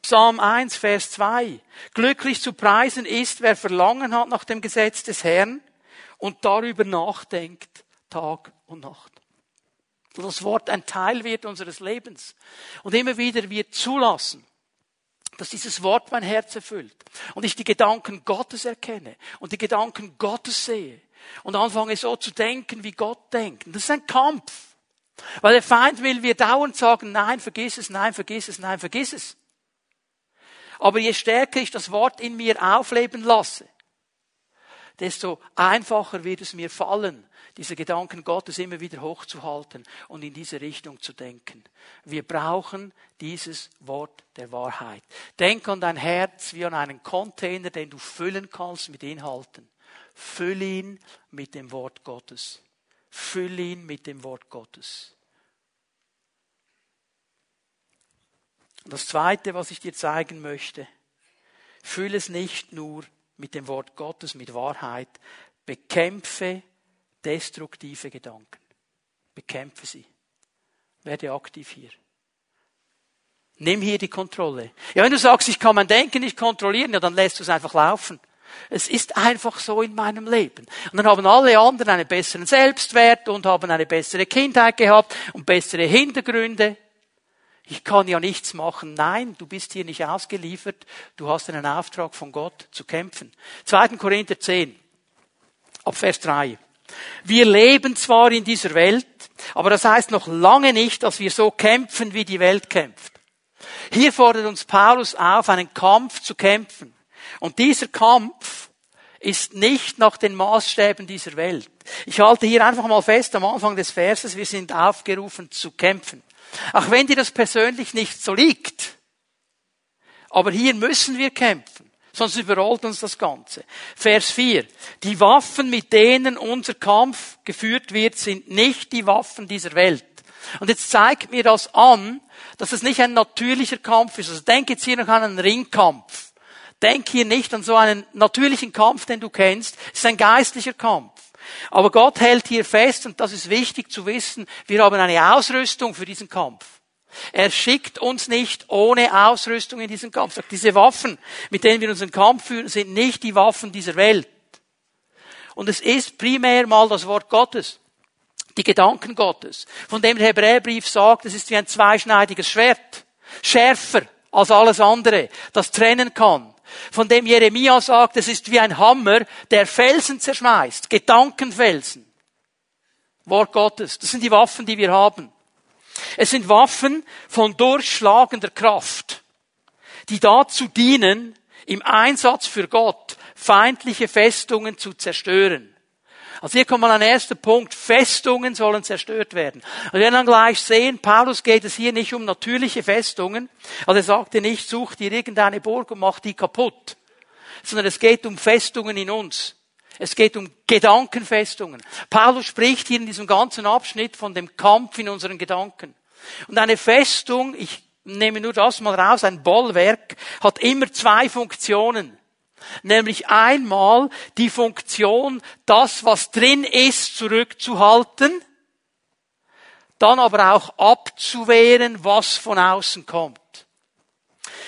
Psalm 1, Vers 2. Glücklich zu preisen ist, wer Verlangen hat nach dem Gesetz des Herrn und darüber nachdenkt, Tag und Nacht. Das Wort ein Teil wird unseres Lebens. Und immer wieder wir zulassen, dass dieses Wort mein Herz erfüllt und ich die Gedanken Gottes erkenne und die Gedanken Gottes sehe und anfange so zu denken, wie Gott denkt. Das ist ein Kampf. Weil der Feind will wir dauernd sagen, nein, vergiss es, nein, vergiss es, nein, vergiss es. Aber je stärker ich das Wort in mir aufleben lasse, desto einfacher wird es mir fallen, diese Gedanken Gottes immer wieder hochzuhalten und in diese Richtung zu denken. Wir brauchen dieses Wort der Wahrheit. Denk an dein Herz wie an einen Container, den du füllen kannst mit Inhalten. Füll ihn mit dem Wort Gottes. Füll ihn mit dem Wort Gottes. Das Zweite, was ich dir zeigen möchte, fülle es nicht nur mit dem Wort Gottes, mit Wahrheit, bekämpfe destruktive Gedanken. Bekämpfe sie. Werde aktiv hier. Nimm hier die Kontrolle. Ja, wenn du sagst, ich kann mein Denken nicht kontrollieren, ja, dann lässt du es einfach laufen. Es ist einfach so in meinem Leben. Und dann haben alle anderen einen besseren Selbstwert und haben eine bessere Kindheit gehabt und bessere Hintergründe ich kann ja nichts machen. Nein, du bist hier nicht ausgeliefert. Du hast einen Auftrag von Gott zu kämpfen. 2. Korinther 10, ab Vers 3. Wir leben zwar in dieser Welt, aber das heißt noch lange nicht, dass wir so kämpfen, wie die Welt kämpft. Hier fordert uns Paulus auf, einen Kampf zu kämpfen. Und dieser Kampf ist nicht nach den Maßstäben dieser Welt. Ich halte hier einfach mal fest am Anfang des Verses, wir sind aufgerufen zu kämpfen. Auch wenn dir das persönlich nicht so liegt. Aber hier müssen wir kämpfen. Sonst überrollt uns das Ganze. Vers 4. Die Waffen, mit denen unser Kampf geführt wird, sind nicht die Waffen dieser Welt. Und jetzt zeigt mir das an, dass es nicht ein natürlicher Kampf ist. Also denk jetzt hier noch an einen Ringkampf. Denk hier nicht an so einen natürlichen Kampf, den du kennst. Es ist ein geistlicher Kampf. Aber Gott hält hier fest, und das ist wichtig zu wissen, wir haben eine Ausrüstung für diesen Kampf. Er schickt uns nicht ohne Ausrüstung in diesen Kampf. Sagt, diese Waffen, mit denen wir unseren Kampf führen, sind nicht die Waffen dieser Welt. Und es ist primär mal das Wort Gottes. Die Gedanken Gottes. Von dem der Hebräerbrief sagt, es ist wie ein zweischneidiges Schwert. Schärfer als alles andere, das trennen kann von dem Jeremia sagt, es ist wie ein Hammer, der Felsen zerschmeißt, Gedankenfelsen. Wort Gottes, das sind die Waffen, die wir haben. Es sind Waffen von durchschlagender Kraft, die dazu dienen, im Einsatz für Gott feindliche Festungen zu zerstören. Also hier kommt mal ein erster Punkt. Festungen sollen zerstört werden. Und wir werden dann gleich sehen, Paulus geht es hier nicht um natürliche Festungen. Also er sagte nicht, such dir irgendeine Burg und mach die kaputt. Sondern es geht um Festungen in uns. Es geht um Gedankenfestungen. Paulus spricht hier in diesem ganzen Abschnitt von dem Kampf in unseren Gedanken. Und eine Festung, ich nehme nur das mal raus, ein Bollwerk, hat immer zwei Funktionen. Nämlich einmal die Funktion, das, was drin ist, zurückzuhalten, dann aber auch abzuwehren, was von außen kommt.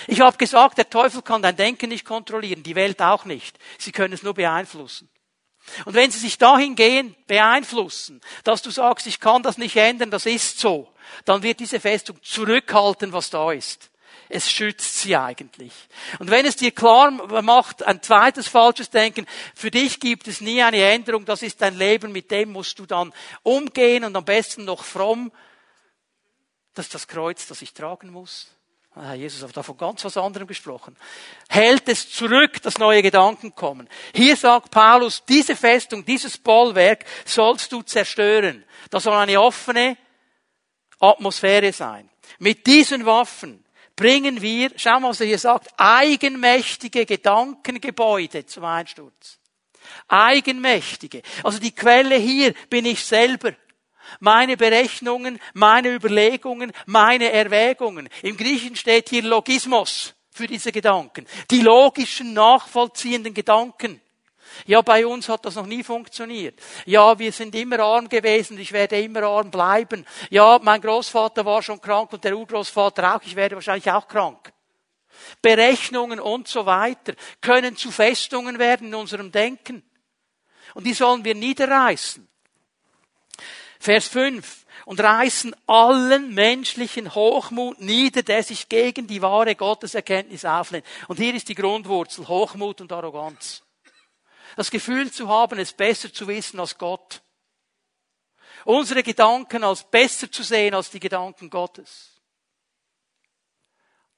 Ich habe gesagt, der Teufel kann dein Denken nicht kontrollieren, die Welt auch nicht. Sie können es nur beeinflussen. Und wenn sie sich dahingehend beeinflussen, dass du sagst, ich kann das nicht ändern, das ist so, dann wird diese Festung zurückhalten, was da ist. Es schützt sie eigentlich. Und wenn es dir klar macht, ein zweites falsches Denken, für dich gibt es nie eine Änderung, das ist dein Leben, mit dem musst du dann umgehen und am besten noch fromm, das ist das Kreuz, das ich tragen muss. Ah, Jesus hat davon ganz was anderem gesprochen. Hält es zurück, dass neue Gedanken kommen. Hier sagt Paulus, diese Festung, dieses Bollwerk sollst du zerstören. Das soll eine offene Atmosphäre sein. Mit diesen Waffen bringen wir, schau mal, was er hier sagt, eigenmächtige Gedankengebäude zum Einsturz. Eigenmächtige. Also die Quelle hier bin ich selber meine Berechnungen, meine Überlegungen, meine Erwägungen. Im Griechen steht hier Logismus für diese Gedanken. Die logischen, nachvollziehenden Gedanken. Ja, bei uns hat das noch nie funktioniert. Ja, wir sind immer arm gewesen, ich werde immer arm bleiben. Ja, mein Großvater war schon krank und der Urgroßvater auch, ich werde wahrscheinlich auch krank. Berechnungen und so weiter können zu Festungen werden in unserem Denken. Und die sollen wir niederreißen. Vers 5. Und reißen allen menschlichen Hochmut nieder, der sich gegen die wahre Gotteserkenntnis auflehnt. Und hier ist die Grundwurzel, Hochmut und Arroganz. Das Gefühl zu haben, es besser zu wissen als Gott. Unsere Gedanken als besser zu sehen als die Gedanken Gottes.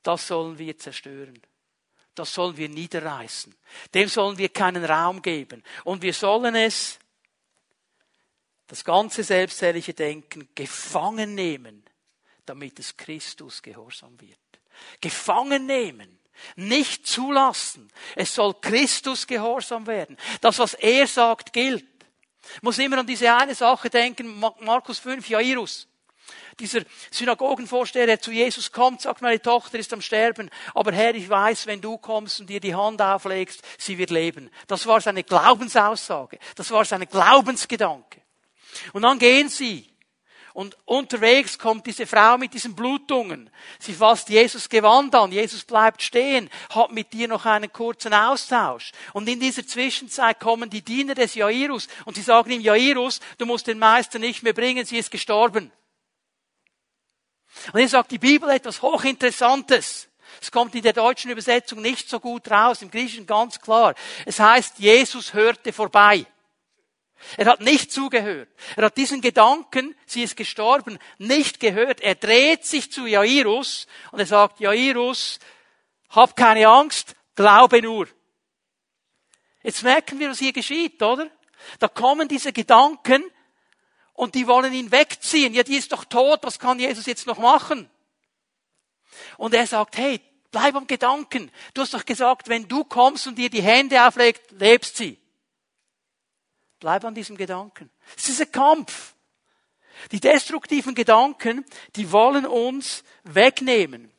Das sollen wir zerstören. Das sollen wir niederreißen. Dem sollen wir keinen Raum geben. Und wir sollen es das ganze selbstherrliche Denken gefangen nehmen, damit es Christus gehorsam wird. Gefangen nehmen. Nicht zulassen. Es soll Christus gehorsam werden. Das, was er sagt, gilt. Ich muss immer an diese eine Sache denken, Markus 5, Jairus. Dieser Synagogenvorsteher, der zu Jesus kommt, sagt, meine Tochter ist am Sterben, aber Herr, ich weiß, wenn du kommst und ihr die Hand auflegst, sie wird leben. Das war seine Glaubensaussage. Das war seine Glaubensgedanke. Und dann gehen sie. Und unterwegs kommt diese Frau mit diesen Blutungen. Sie fasst Jesus Gewand an. Jesus bleibt stehen, hat mit dir noch einen kurzen Austausch. Und in dieser Zwischenzeit kommen die Diener des Jairus und sie sagen ihm, Jairus, du musst den Meister nicht mehr bringen, sie ist gestorben. Und hier sagt die Bibel etwas Hochinteressantes. Es kommt in der deutschen Übersetzung nicht so gut raus, im Griechischen ganz klar. Es heißt, Jesus hörte vorbei. Er hat nicht zugehört. Er hat diesen Gedanken, sie ist gestorben, nicht gehört. Er dreht sich zu Jairus und er sagt, Jairus, hab keine Angst, glaube nur. Jetzt merken wir, was hier geschieht, oder? Da kommen diese Gedanken und die wollen ihn wegziehen. Ja, die ist doch tot, was kann Jesus jetzt noch machen? Und er sagt, hey, bleib am Gedanken. Du hast doch gesagt, wenn du kommst und dir die Hände auflegst, lebst sie. Bleib an diesem Gedanken. Es ist ein Kampf. Die destruktiven Gedanken, die wollen uns wegnehmen.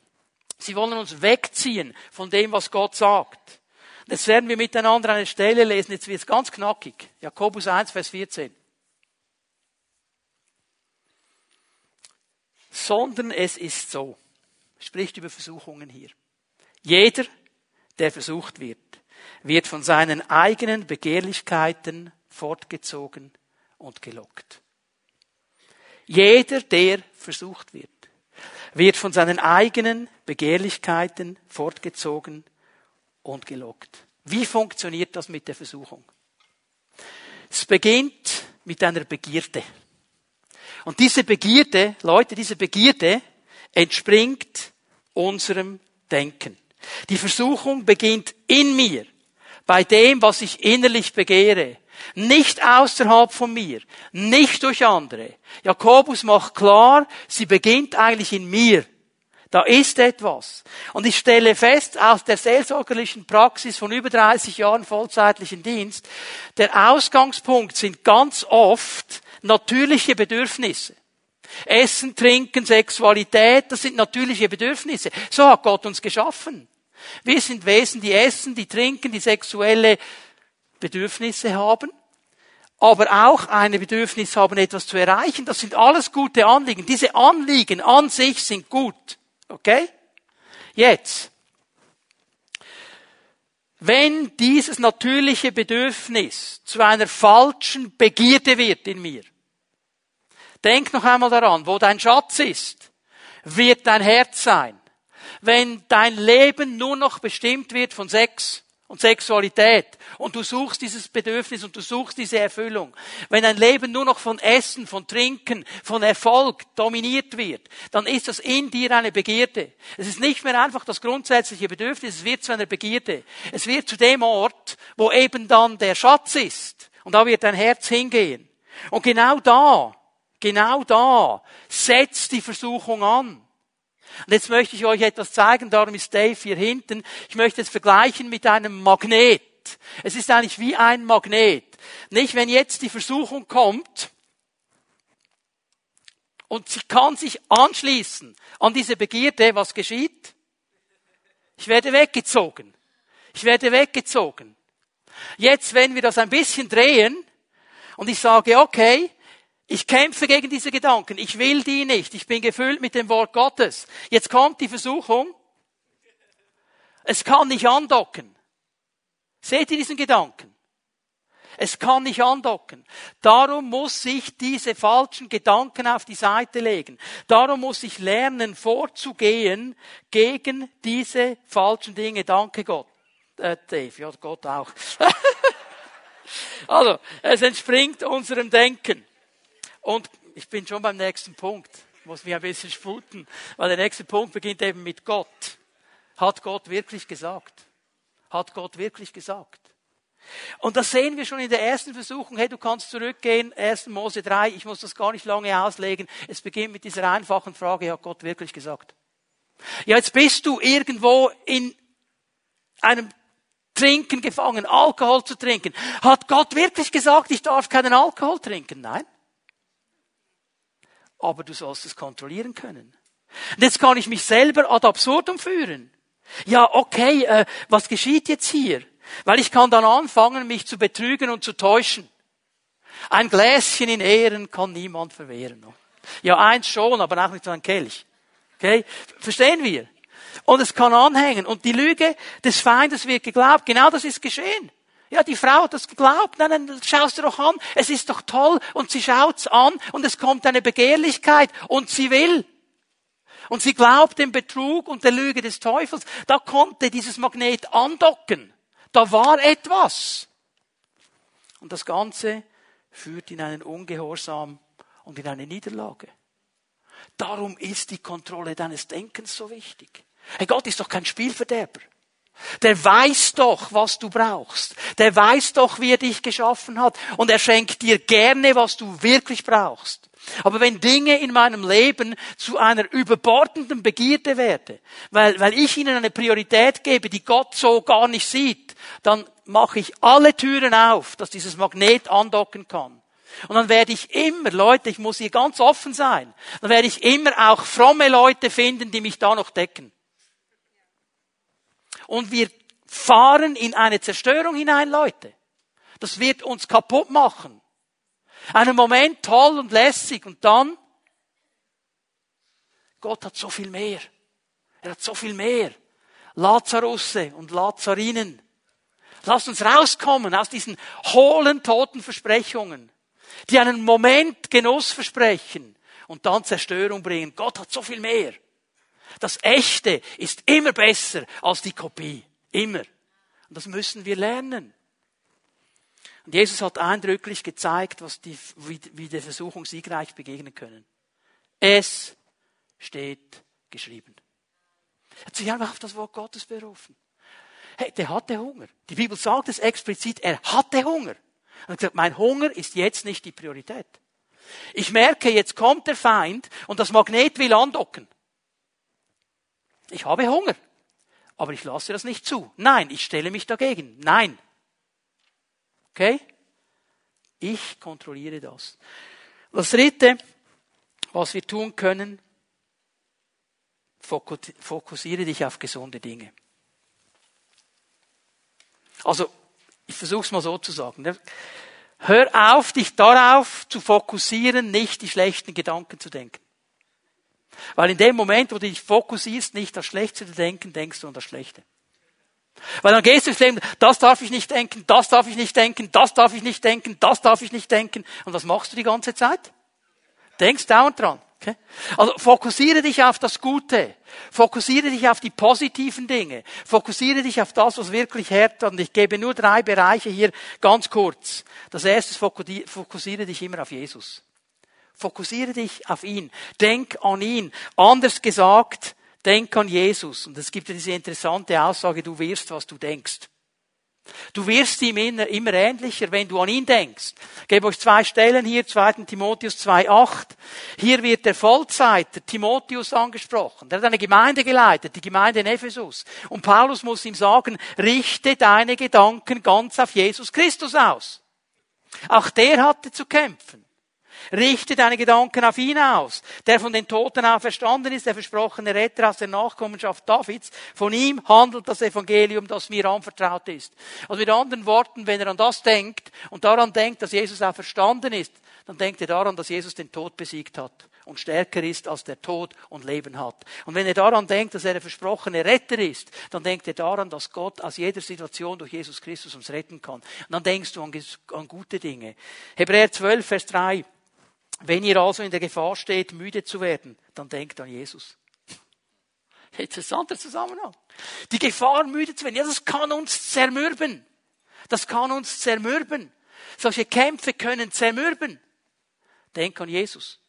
Sie wollen uns wegziehen von dem, was Gott sagt. Jetzt werden wir miteinander eine Stelle lesen, jetzt wird es ganz knackig. Jakobus 1, Vers 14. Sondern es ist so, spricht über Versuchungen hier. Jeder, der versucht wird, wird von seinen eigenen Begehrlichkeiten fortgezogen und gelockt. Jeder, der versucht wird, wird von seinen eigenen Begehrlichkeiten fortgezogen und gelockt. Wie funktioniert das mit der Versuchung? Es beginnt mit einer Begierde. Und diese Begierde, Leute, diese Begierde entspringt unserem Denken. Die Versuchung beginnt in mir, bei dem, was ich innerlich begehre. Nicht außerhalb von mir, nicht durch andere. Jakobus macht klar, sie beginnt eigentlich in mir. Da ist etwas. Und ich stelle fest, aus der seelsorgerlichen Praxis von über 30 Jahren vollzeitlichen Dienst, der Ausgangspunkt sind ganz oft natürliche Bedürfnisse. Essen, Trinken, Sexualität, das sind natürliche Bedürfnisse. So hat Gott uns geschaffen. Wir sind Wesen, die essen, die trinken, die sexuelle Bedürfnisse haben, aber auch ein Bedürfnis haben, etwas zu erreichen. Das sind alles gute Anliegen. Diese Anliegen an sich sind gut. Okay? Jetzt. Wenn dieses natürliche Bedürfnis zu einer falschen Begierde wird in mir, denk noch einmal daran, wo dein Schatz ist, wird dein Herz sein. wenn dein Leben nur noch bestimmt wird von Sex und Sexualität und du suchst dieses Bedürfnis und du suchst diese Erfüllung. Wenn dein Leben nur noch von Essen, von Trinken, von Erfolg dominiert wird, dann ist das in dir eine Begierde. Es ist nicht mehr einfach das grundsätzliche Bedürfnis, es wird zu einer Begierde. Es wird zu dem Ort, wo eben dann der Schatz ist. Und da wird dein Herz hingehen. Und genau da, genau da setzt die Versuchung an. Und jetzt möchte ich euch etwas zeigen, darum ist Dave hier hinten. Ich möchte es vergleichen mit einem Magnet. Es ist eigentlich wie ein Magnet. Nicht, wenn jetzt die Versuchung kommt und sie kann sich anschließen an diese Begierde, was geschieht? Ich werde weggezogen. Ich werde weggezogen. Jetzt, wenn wir das ein bisschen drehen und ich sage, okay, ich kämpfe gegen diese Gedanken. Ich will die nicht. Ich bin gefüllt mit dem Wort Gottes. Jetzt kommt die Versuchung. Es kann nicht andocken. Seht ihr diesen Gedanken? Es kann nicht andocken. Darum muss ich diese falschen Gedanken auf die Seite legen. Darum muss ich lernen, vorzugehen gegen diese falschen Dinge. Danke Gott. Äh, Dave, ja Gott auch. also, es entspringt unserem Denken. Und ich bin schon beim nächsten Punkt. Muss mich ein bisschen sputen, weil der nächste Punkt beginnt eben mit Gott. Hat Gott wirklich gesagt? Hat Gott wirklich gesagt? Und das sehen wir schon in der ersten Versuchung. Hey, du kannst zurückgehen, 1. Mose 3, ich muss das gar nicht lange auslegen. Es beginnt mit dieser einfachen Frage, hat Gott wirklich gesagt? Ja, jetzt bist du irgendwo in einem Trinken gefangen, Alkohol zu trinken. Hat Gott wirklich gesagt, ich darf keinen Alkohol trinken? Nein aber du sollst es kontrollieren können. Und jetzt kann ich mich selber ad absurdum führen. Ja, okay, äh, was geschieht jetzt hier? Weil ich kann dann anfangen, mich zu betrügen und zu täuschen. Ein Gläschen in Ehren kann niemand verwehren. Ja, eins schon, aber auch nicht so ein Kelch. Okay? Verstehen wir? Und es kann anhängen. Und die Lüge des Feindes wird geglaubt. Genau das ist geschehen. Ja, die Frau hat das geglaubt. Nein, nein, schaust du doch an. Es ist doch toll. Und sie schaut's an und es kommt eine Begehrlichkeit und sie will. Und sie glaubt dem Betrug und der Lüge des Teufels. Da konnte dieses Magnet andocken. Da war etwas. Und das Ganze führt in einen Ungehorsam und in eine Niederlage. Darum ist die Kontrolle deines Denkens so wichtig. Hey, Gott ist doch kein Spielverderber. Der weiß doch, was du brauchst. Der weiß doch, wie er dich geschaffen hat. Und er schenkt dir gerne, was du wirklich brauchst. Aber wenn Dinge in meinem Leben zu einer überbordenden Begierde werden, weil, weil ich ihnen eine Priorität gebe, die Gott so gar nicht sieht, dann mache ich alle Türen auf, dass dieses Magnet andocken kann. Und dann werde ich immer, Leute, ich muss hier ganz offen sein, dann werde ich immer auch fromme Leute finden, die mich da noch decken und wir fahren in eine Zerstörung hinein, Leute. Das wird uns kaputt machen. Einen Moment toll und lässig und dann, Gott hat so viel mehr. Er hat so viel mehr. Lazarusse und Lazarinen. Lass uns rauskommen aus diesen hohlen, toten Versprechungen, die einen Moment Genuss versprechen und dann Zerstörung bringen. Gott hat so viel mehr. Das Echte ist immer besser als die Kopie. Immer. Und das müssen wir lernen. Und Jesus hat eindrücklich gezeigt, was die, wie, wie der Versuchung siegreich begegnen können. Es steht geschrieben. Er hat sich einfach auf das Wort Gottes berufen. Hey, der hatte Hunger. Die Bibel sagt es explizit, er hatte Hunger. Er hat gesagt, mein Hunger ist jetzt nicht die Priorität. Ich merke, jetzt kommt der Feind und das Magnet will andocken. Ich habe Hunger, aber ich lasse das nicht zu. Nein, ich stelle mich dagegen. Nein. Okay? Ich kontrolliere das. Das dritte, was wir tun können, fokussiere dich auf gesunde Dinge. Also, ich versuche es mal so zu sagen. Ne? Hör auf, dich darauf zu fokussieren, nicht die schlechten Gedanken zu denken. Weil in dem Moment, wo du dich fokussierst, nicht das Schlechte zu denken, denkst du an das Schlechte. Weil dann gehst du ins Leben, das darf ich nicht denken, das darf ich nicht denken, das darf ich nicht denken, das darf ich nicht denken. Und was machst du die ganze Zeit? Denkst dauernd dran. Okay? Also fokussiere dich auf das Gute. Fokussiere dich auf die positiven Dinge. Fokussiere dich auf das, was wirklich hört. Und ich gebe nur drei Bereiche hier ganz kurz. Das erste ist, fokussiere dich immer auf Jesus. Fokussiere dich auf ihn. Denk an ihn. Anders gesagt, denk an Jesus. Und es gibt ja diese interessante Aussage, du wirst, was du denkst. Du wirst ihm immer, ähnlicher, wenn du an ihn denkst. Ich gebe euch zwei Stellen hier, 2. Timotheus 2,8. Hier wird der Vollzeiter Timotheus angesprochen. Der hat eine Gemeinde geleitet, die Gemeinde in Ephesus. Und Paulus muss ihm sagen, richte deine Gedanken ganz auf Jesus Christus aus. Auch der hatte zu kämpfen. Richte deine Gedanken auf ihn aus, der von den Toten auferstanden ist, der versprochene Retter aus der Nachkommenschaft Davids. Von ihm handelt das Evangelium, das mir anvertraut ist. Also mit anderen Worten, wenn er an das denkt und daran denkt, dass Jesus auferstanden ist, dann denkt er daran, dass Jesus den Tod besiegt hat und stärker ist als der Tod und Leben hat. Und wenn er daran denkt, dass er der versprochene Retter ist, dann denkt er daran, dass Gott aus jeder Situation durch Jesus Christus uns retten kann. Und dann denkst du an, an gute Dinge. Hebräer 12, Vers 3. Wenn ihr also in der Gefahr steht, müde zu werden, dann denkt an Jesus. Interessanter Zusammenhang. Die Gefahr, müde zu werden, ja, das kann uns zermürben. Das kann uns zermürben. Solche Kämpfe können zermürben. Denk an Jesus.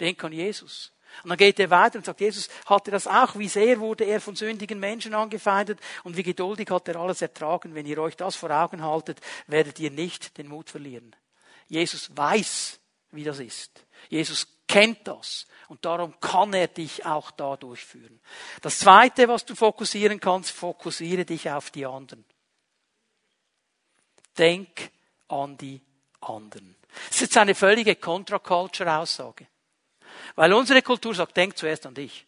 Denk an Jesus. Und dann geht er weiter und sagt, Jesus hatte das auch. Wie sehr wurde er von sündigen Menschen angefeindet und wie geduldig hat er alles ertragen. Wenn ihr euch das vor Augen haltet, werdet ihr nicht den Mut verlieren. Jesus weiß, wie das ist. Jesus kennt das und darum kann er dich auch da durchführen. Das zweite, was du fokussieren kannst, fokussiere dich auf die anderen. Denk an die anderen. Das ist jetzt eine völlige Contra-Culture-Aussage. Weil unsere Kultur sagt, denk zuerst an dich.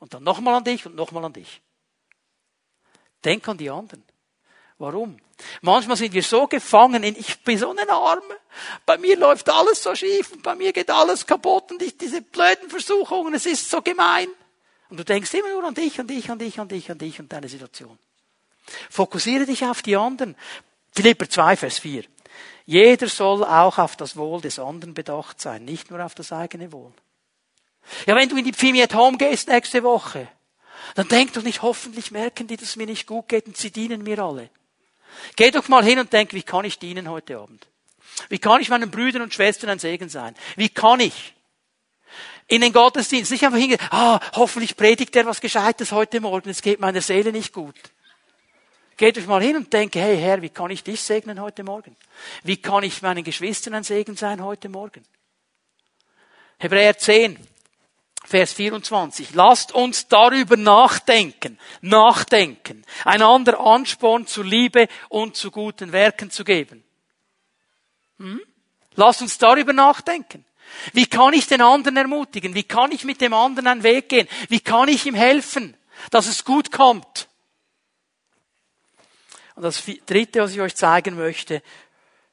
Und dann nochmal an dich und nochmal an dich. Denk an die anderen. Warum? Manchmal sind wir so gefangen in, ich bin so ein Arme, bei mir läuft alles so schief und bei mir geht alles kaputt und ich, diese blöden Versuchungen, es ist so gemein. Und du denkst immer nur an dich, an dich, an dich, an dich, an dich und deine Situation. Fokussiere dich auf die anderen. Philipper 2, Vers 4. Jeder soll auch auf das Wohl des anderen bedacht sein, nicht nur auf das eigene Wohl. Ja, wenn du in die Pfimi at Home gehst nächste Woche, dann denk doch nicht, hoffentlich merken die, dass es mir nicht gut geht und sie dienen mir alle. Geh doch mal hin und denk, wie kann ich dienen heute Abend? Wie kann ich meinen Brüdern und Schwestern ein Segen sein? Wie kann ich? In den Gottesdienst nicht einfach hingehen, ah, hoffentlich predigt er was Gescheites heute Morgen, es geht meiner Seele nicht gut. Geht euch mal hin und denke, hey Herr, wie kann ich dich segnen heute Morgen? Wie kann ich meinen Geschwistern ein Segen sein heute Morgen? Hebräer 10, Vers 24. Lasst uns darüber nachdenken, nachdenken, einander Ansporn zur Liebe und zu guten Werken zu geben. Hm? Lasst uns darüber nachdenken. Wie kann ich den anderen ermutigen? Wie kann ich mit dem anderen einen Weg gehen? Wie kann ich ihm helfen, dass es gut kommt? Und das dritte, was ich euch zeigen möchte,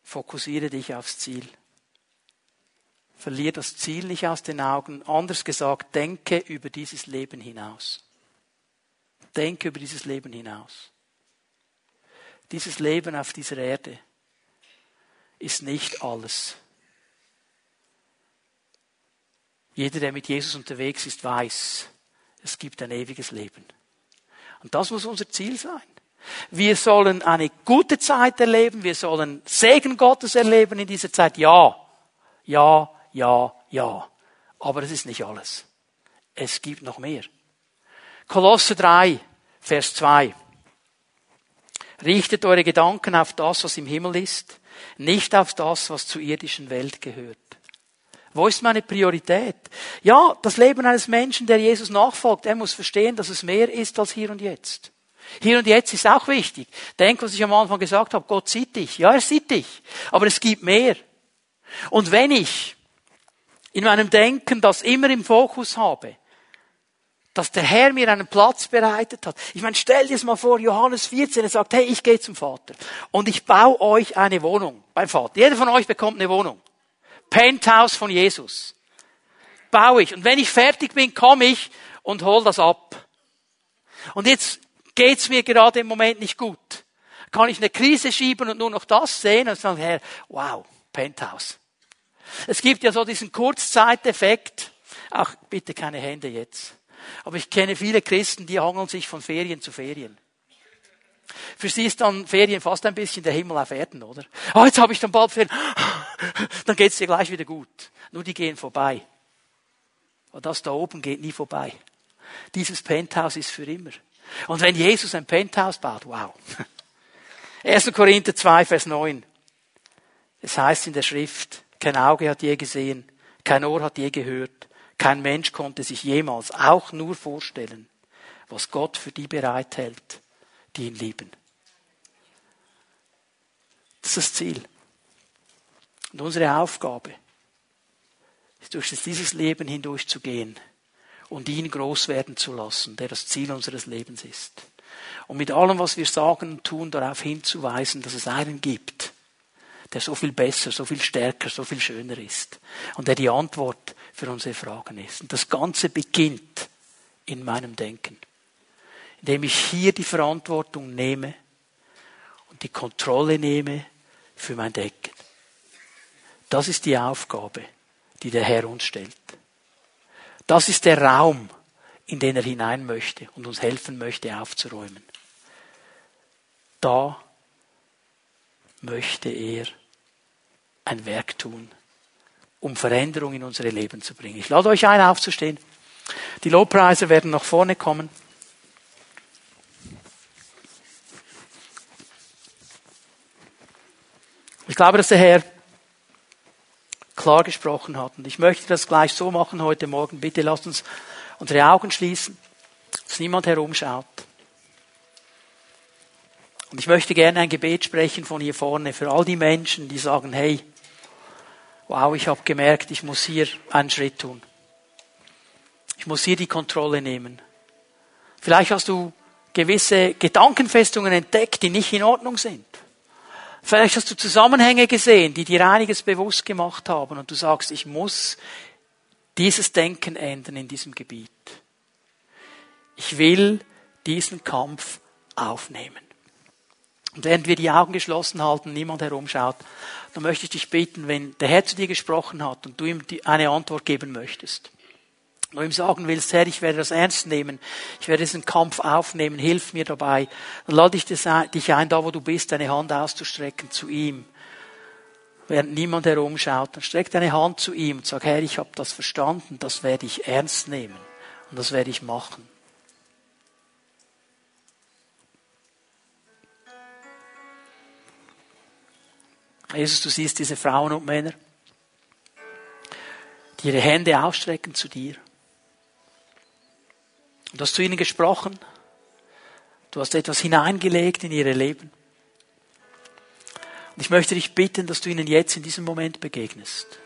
fokussiere dich aufs Ziel. Verlier das Ziel nicht aus den Augen. Anders gesagt, denke über dieses Leben hinaus. Denke über dieses Leben hinaus. Dieses Leben auf dieser Erde ist nicht alles. Jeder, der mit Jesus unterwegs ist, weiß, es gibt ein ewiges Leben. Und das muss unser Ziel sein. Wir sollen eine gute Zeit erleben, wir sollen Segen Gottes erleben in dieser Zeit. Ja, ja, ja, ja. Aber es ist nicht alles. Es gibt noch mehr. Kolosse 3, Vers 2. Richtet eure Gedanken auf das, was im Himmel ist, nicht auf das, was zur irdischen Welt gehört. Wo ist meine Priorität? Ja, das Leben eines Menschen, der Jesus nachfolgt, er muss verstehen, dass es mehr ist als hier und jetzt. Hier und jetzt ist auch wichtig. Denk, was ich am Anfang gesagt habe, Gott sieht dich. Ja, er sieht dich. Aber es gibt mehr. Und wenn ich in meinem Denken das immer im Fokus habe, dass der Herr mir einen Platz bereitet hat. Ich meine, stell dir es mal vor, Johannes 14, er sagt, hey, ich gehe zum Vater und ich baue euch eine Wohnung beim Vater. Jeder von euch bekommt eine Wohnung. Penthouse von Jesus. Baue ich. Und wenn ich fertig bin, komme ich und hol das ab. Und jetzt geht's mir gerade im Moment nicht gut. Kann ich eine Krise schieben und nur noch das sehen und sagen, Herr, wow, Penthouse. Es gibt ja so diesen Kurzzeiteffekt Ach, bitte keine Hände jetzt. Aber ich kenne viele Christen, die hangeln sich von Ferien zu Ferien. Für sie ist dann Ferien fast ein bisschen der Himmel auf Erden, oder? Ah, oh, jetzt habe ich dann bald Ferien. Dann geht's dir gleich wieder gut. Nur die gehen vorbei. Und das da oben geht nie vorbei. Dieses Penthouse ist für immer. Und wenn Jesus ein Penthouse baut, wow. 1. Korinther 2, Vers 9. Es heißt in der Schrift, kein Auge hat je gesehen, kein Ohr hat je gehört, kein Mensch konnte sich jemals auch nur vorstellen, was Gott für die bereithält, die ihn lieben. Das ist das Ziel. Und unsere Aufgabe ist, durch dieses Leben hindurch zu gehen und ihn groß werden zu lassen, der das Ziel unseres Lebens ist. Und mit allem, was wir sagen und tun, darauf hinzuweisen, dass es einen gibt, der so viel besser, so viel stärker, so viel schöner ist und der die Antwort für unsere Fragen ist. Und das Ganze beginnt in meinem Denken, indem ich hier die Verantwortung nehme und die Kontrolle nehme für mein Denken. Das ist die Aufgabe, die der Herr uns stellt. Das ist der Raum, in den er hinein möchte und uns helfen möchte aufzuräumen. Da möchte er ein Werk tun, um Veränderung in unsere Leben zu bringen. Ich lade euch ein, aufzustehen. Die Lobpreise werden nach vorne kommen. Ich glaube, dass der Herr klar gesprochen hat. Und ich möchte das gleich so machen heute Morgen. Bitte lasst uns unsere Augen schließen, dass niemand herumschaut. Und ich möchte gerne ein Gebet sprechen von hier vorne für all die Menschen, die sagen, hey, wow, ich habe gemerkt, ich muss hier einen Schritt tun. Ich muss hier die Kontrolle nehmen. Vielleicht hast du gewisse Gedankenfestungen entdeckt, die nicht in Ordnung sind. Vielleicht hast du Zusammenhänge gesehen, die dir einiges bewusst gemacht haben und du sagst, ich muss dieses Denken ändern in diesem Gebiet. Ich will diesen Kampf aufnehmen. Und während wir die Augen geschlossen halten, niemand herumschaut, dann möchte ich dich bitten, wenn der Herr zu dir gesprochen hat und du ihm eine Antwort geben möchtest, du ihm sagen willst, Herr, ich werde das ernst nehmen, ich werde diesen Kampf aufnehmen, hilf mir dabei, dann lade ich dich ein, da wo du bist, deine Hand auszustrecken zu ihm. Während niemand herumschaut, dann streck deine Hand zu ihm und sag, Herr, ich habe das verstanden, das werde ich ernst nehmen und das werde ich machen. Jesus, du siehst diese Frauen und Männer, die ihre Hände ausstrecken zu dir. Du hast zu ihnen gesprochen. Du hast etwas hineingelegt in ihre Leben. Und ich möchte dich bitten, dass du ihnen jetzt in diesem Moment begegnest.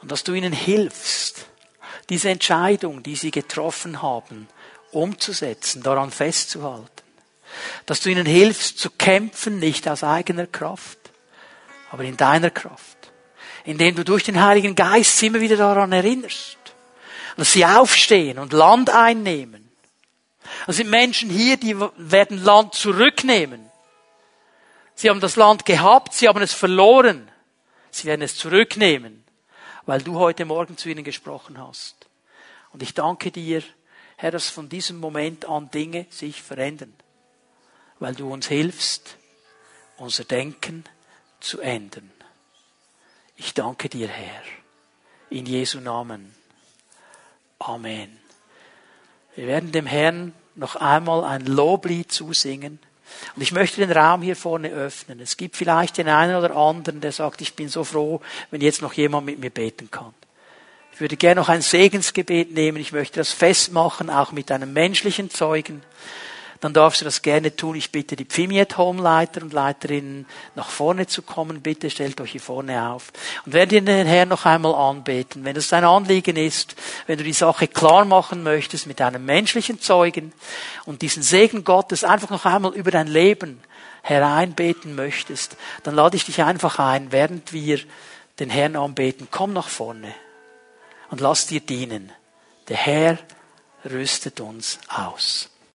Und dass du ihnen hilfst, diese Entscheidung, die sie getroffen haben, umzusetzen, daran festzuhalten. Dass du ihnen hilfst zu kämpfen, nicht aus eigener Kraft, aber in deiner Kraft. Indem du durch den Heiligen Geist immer wieder daran erinnerst. Dass sie aufstehen und Land einnehmen. Es sind Menschen hier, die werden Land zurücknehmen. Sie haben das Land gehabt, sie haben es verloren. Sie werden es zurücknehmen, weil du heute Morgen zu ihnen gesprochen hast. Und ich danke dir, Herr, dass von diesem Moment an Dinge sich verändern, weil du uns hilfst, unser Denken zu ändern. Ich danke dir, Herr, in Jesu Namen. Amen. Wir werden dem Herrn noch einmal ein Loblied zusingen. Und ich möchte den Raum hier vorne öffnen. Es gibt vielleicht den einen oder anderen, der sagt, ich bin so froh, wenn jetzt noch jemand mit mir beten kann. Ich würde gerne noch ein Segensgebet nehmen. Ich möchte das festmachen, auch mit einem menschlichen Zeugen dann darfst du das gerne tun. Ich bitte die Pfimiet Home Leiter und Leiterinnen nach vorne zu kommen. Bitte stellt euch hier vorne auf. Und werdet ihr den Herrn noch einmal anbeten. Wenn es dein Anliegen ist, wenn du die Sache klar machen möchtest mit einem menschlichen Zeugen und diesen Segen Gottes einfach noch einmal über dein Leben hereinbeten möchtest, dann lade ich dich einfach ein, während wir den Herrn anbeten, komm nach vorne und lass dir dienen. Der Herr rüstet uns aus.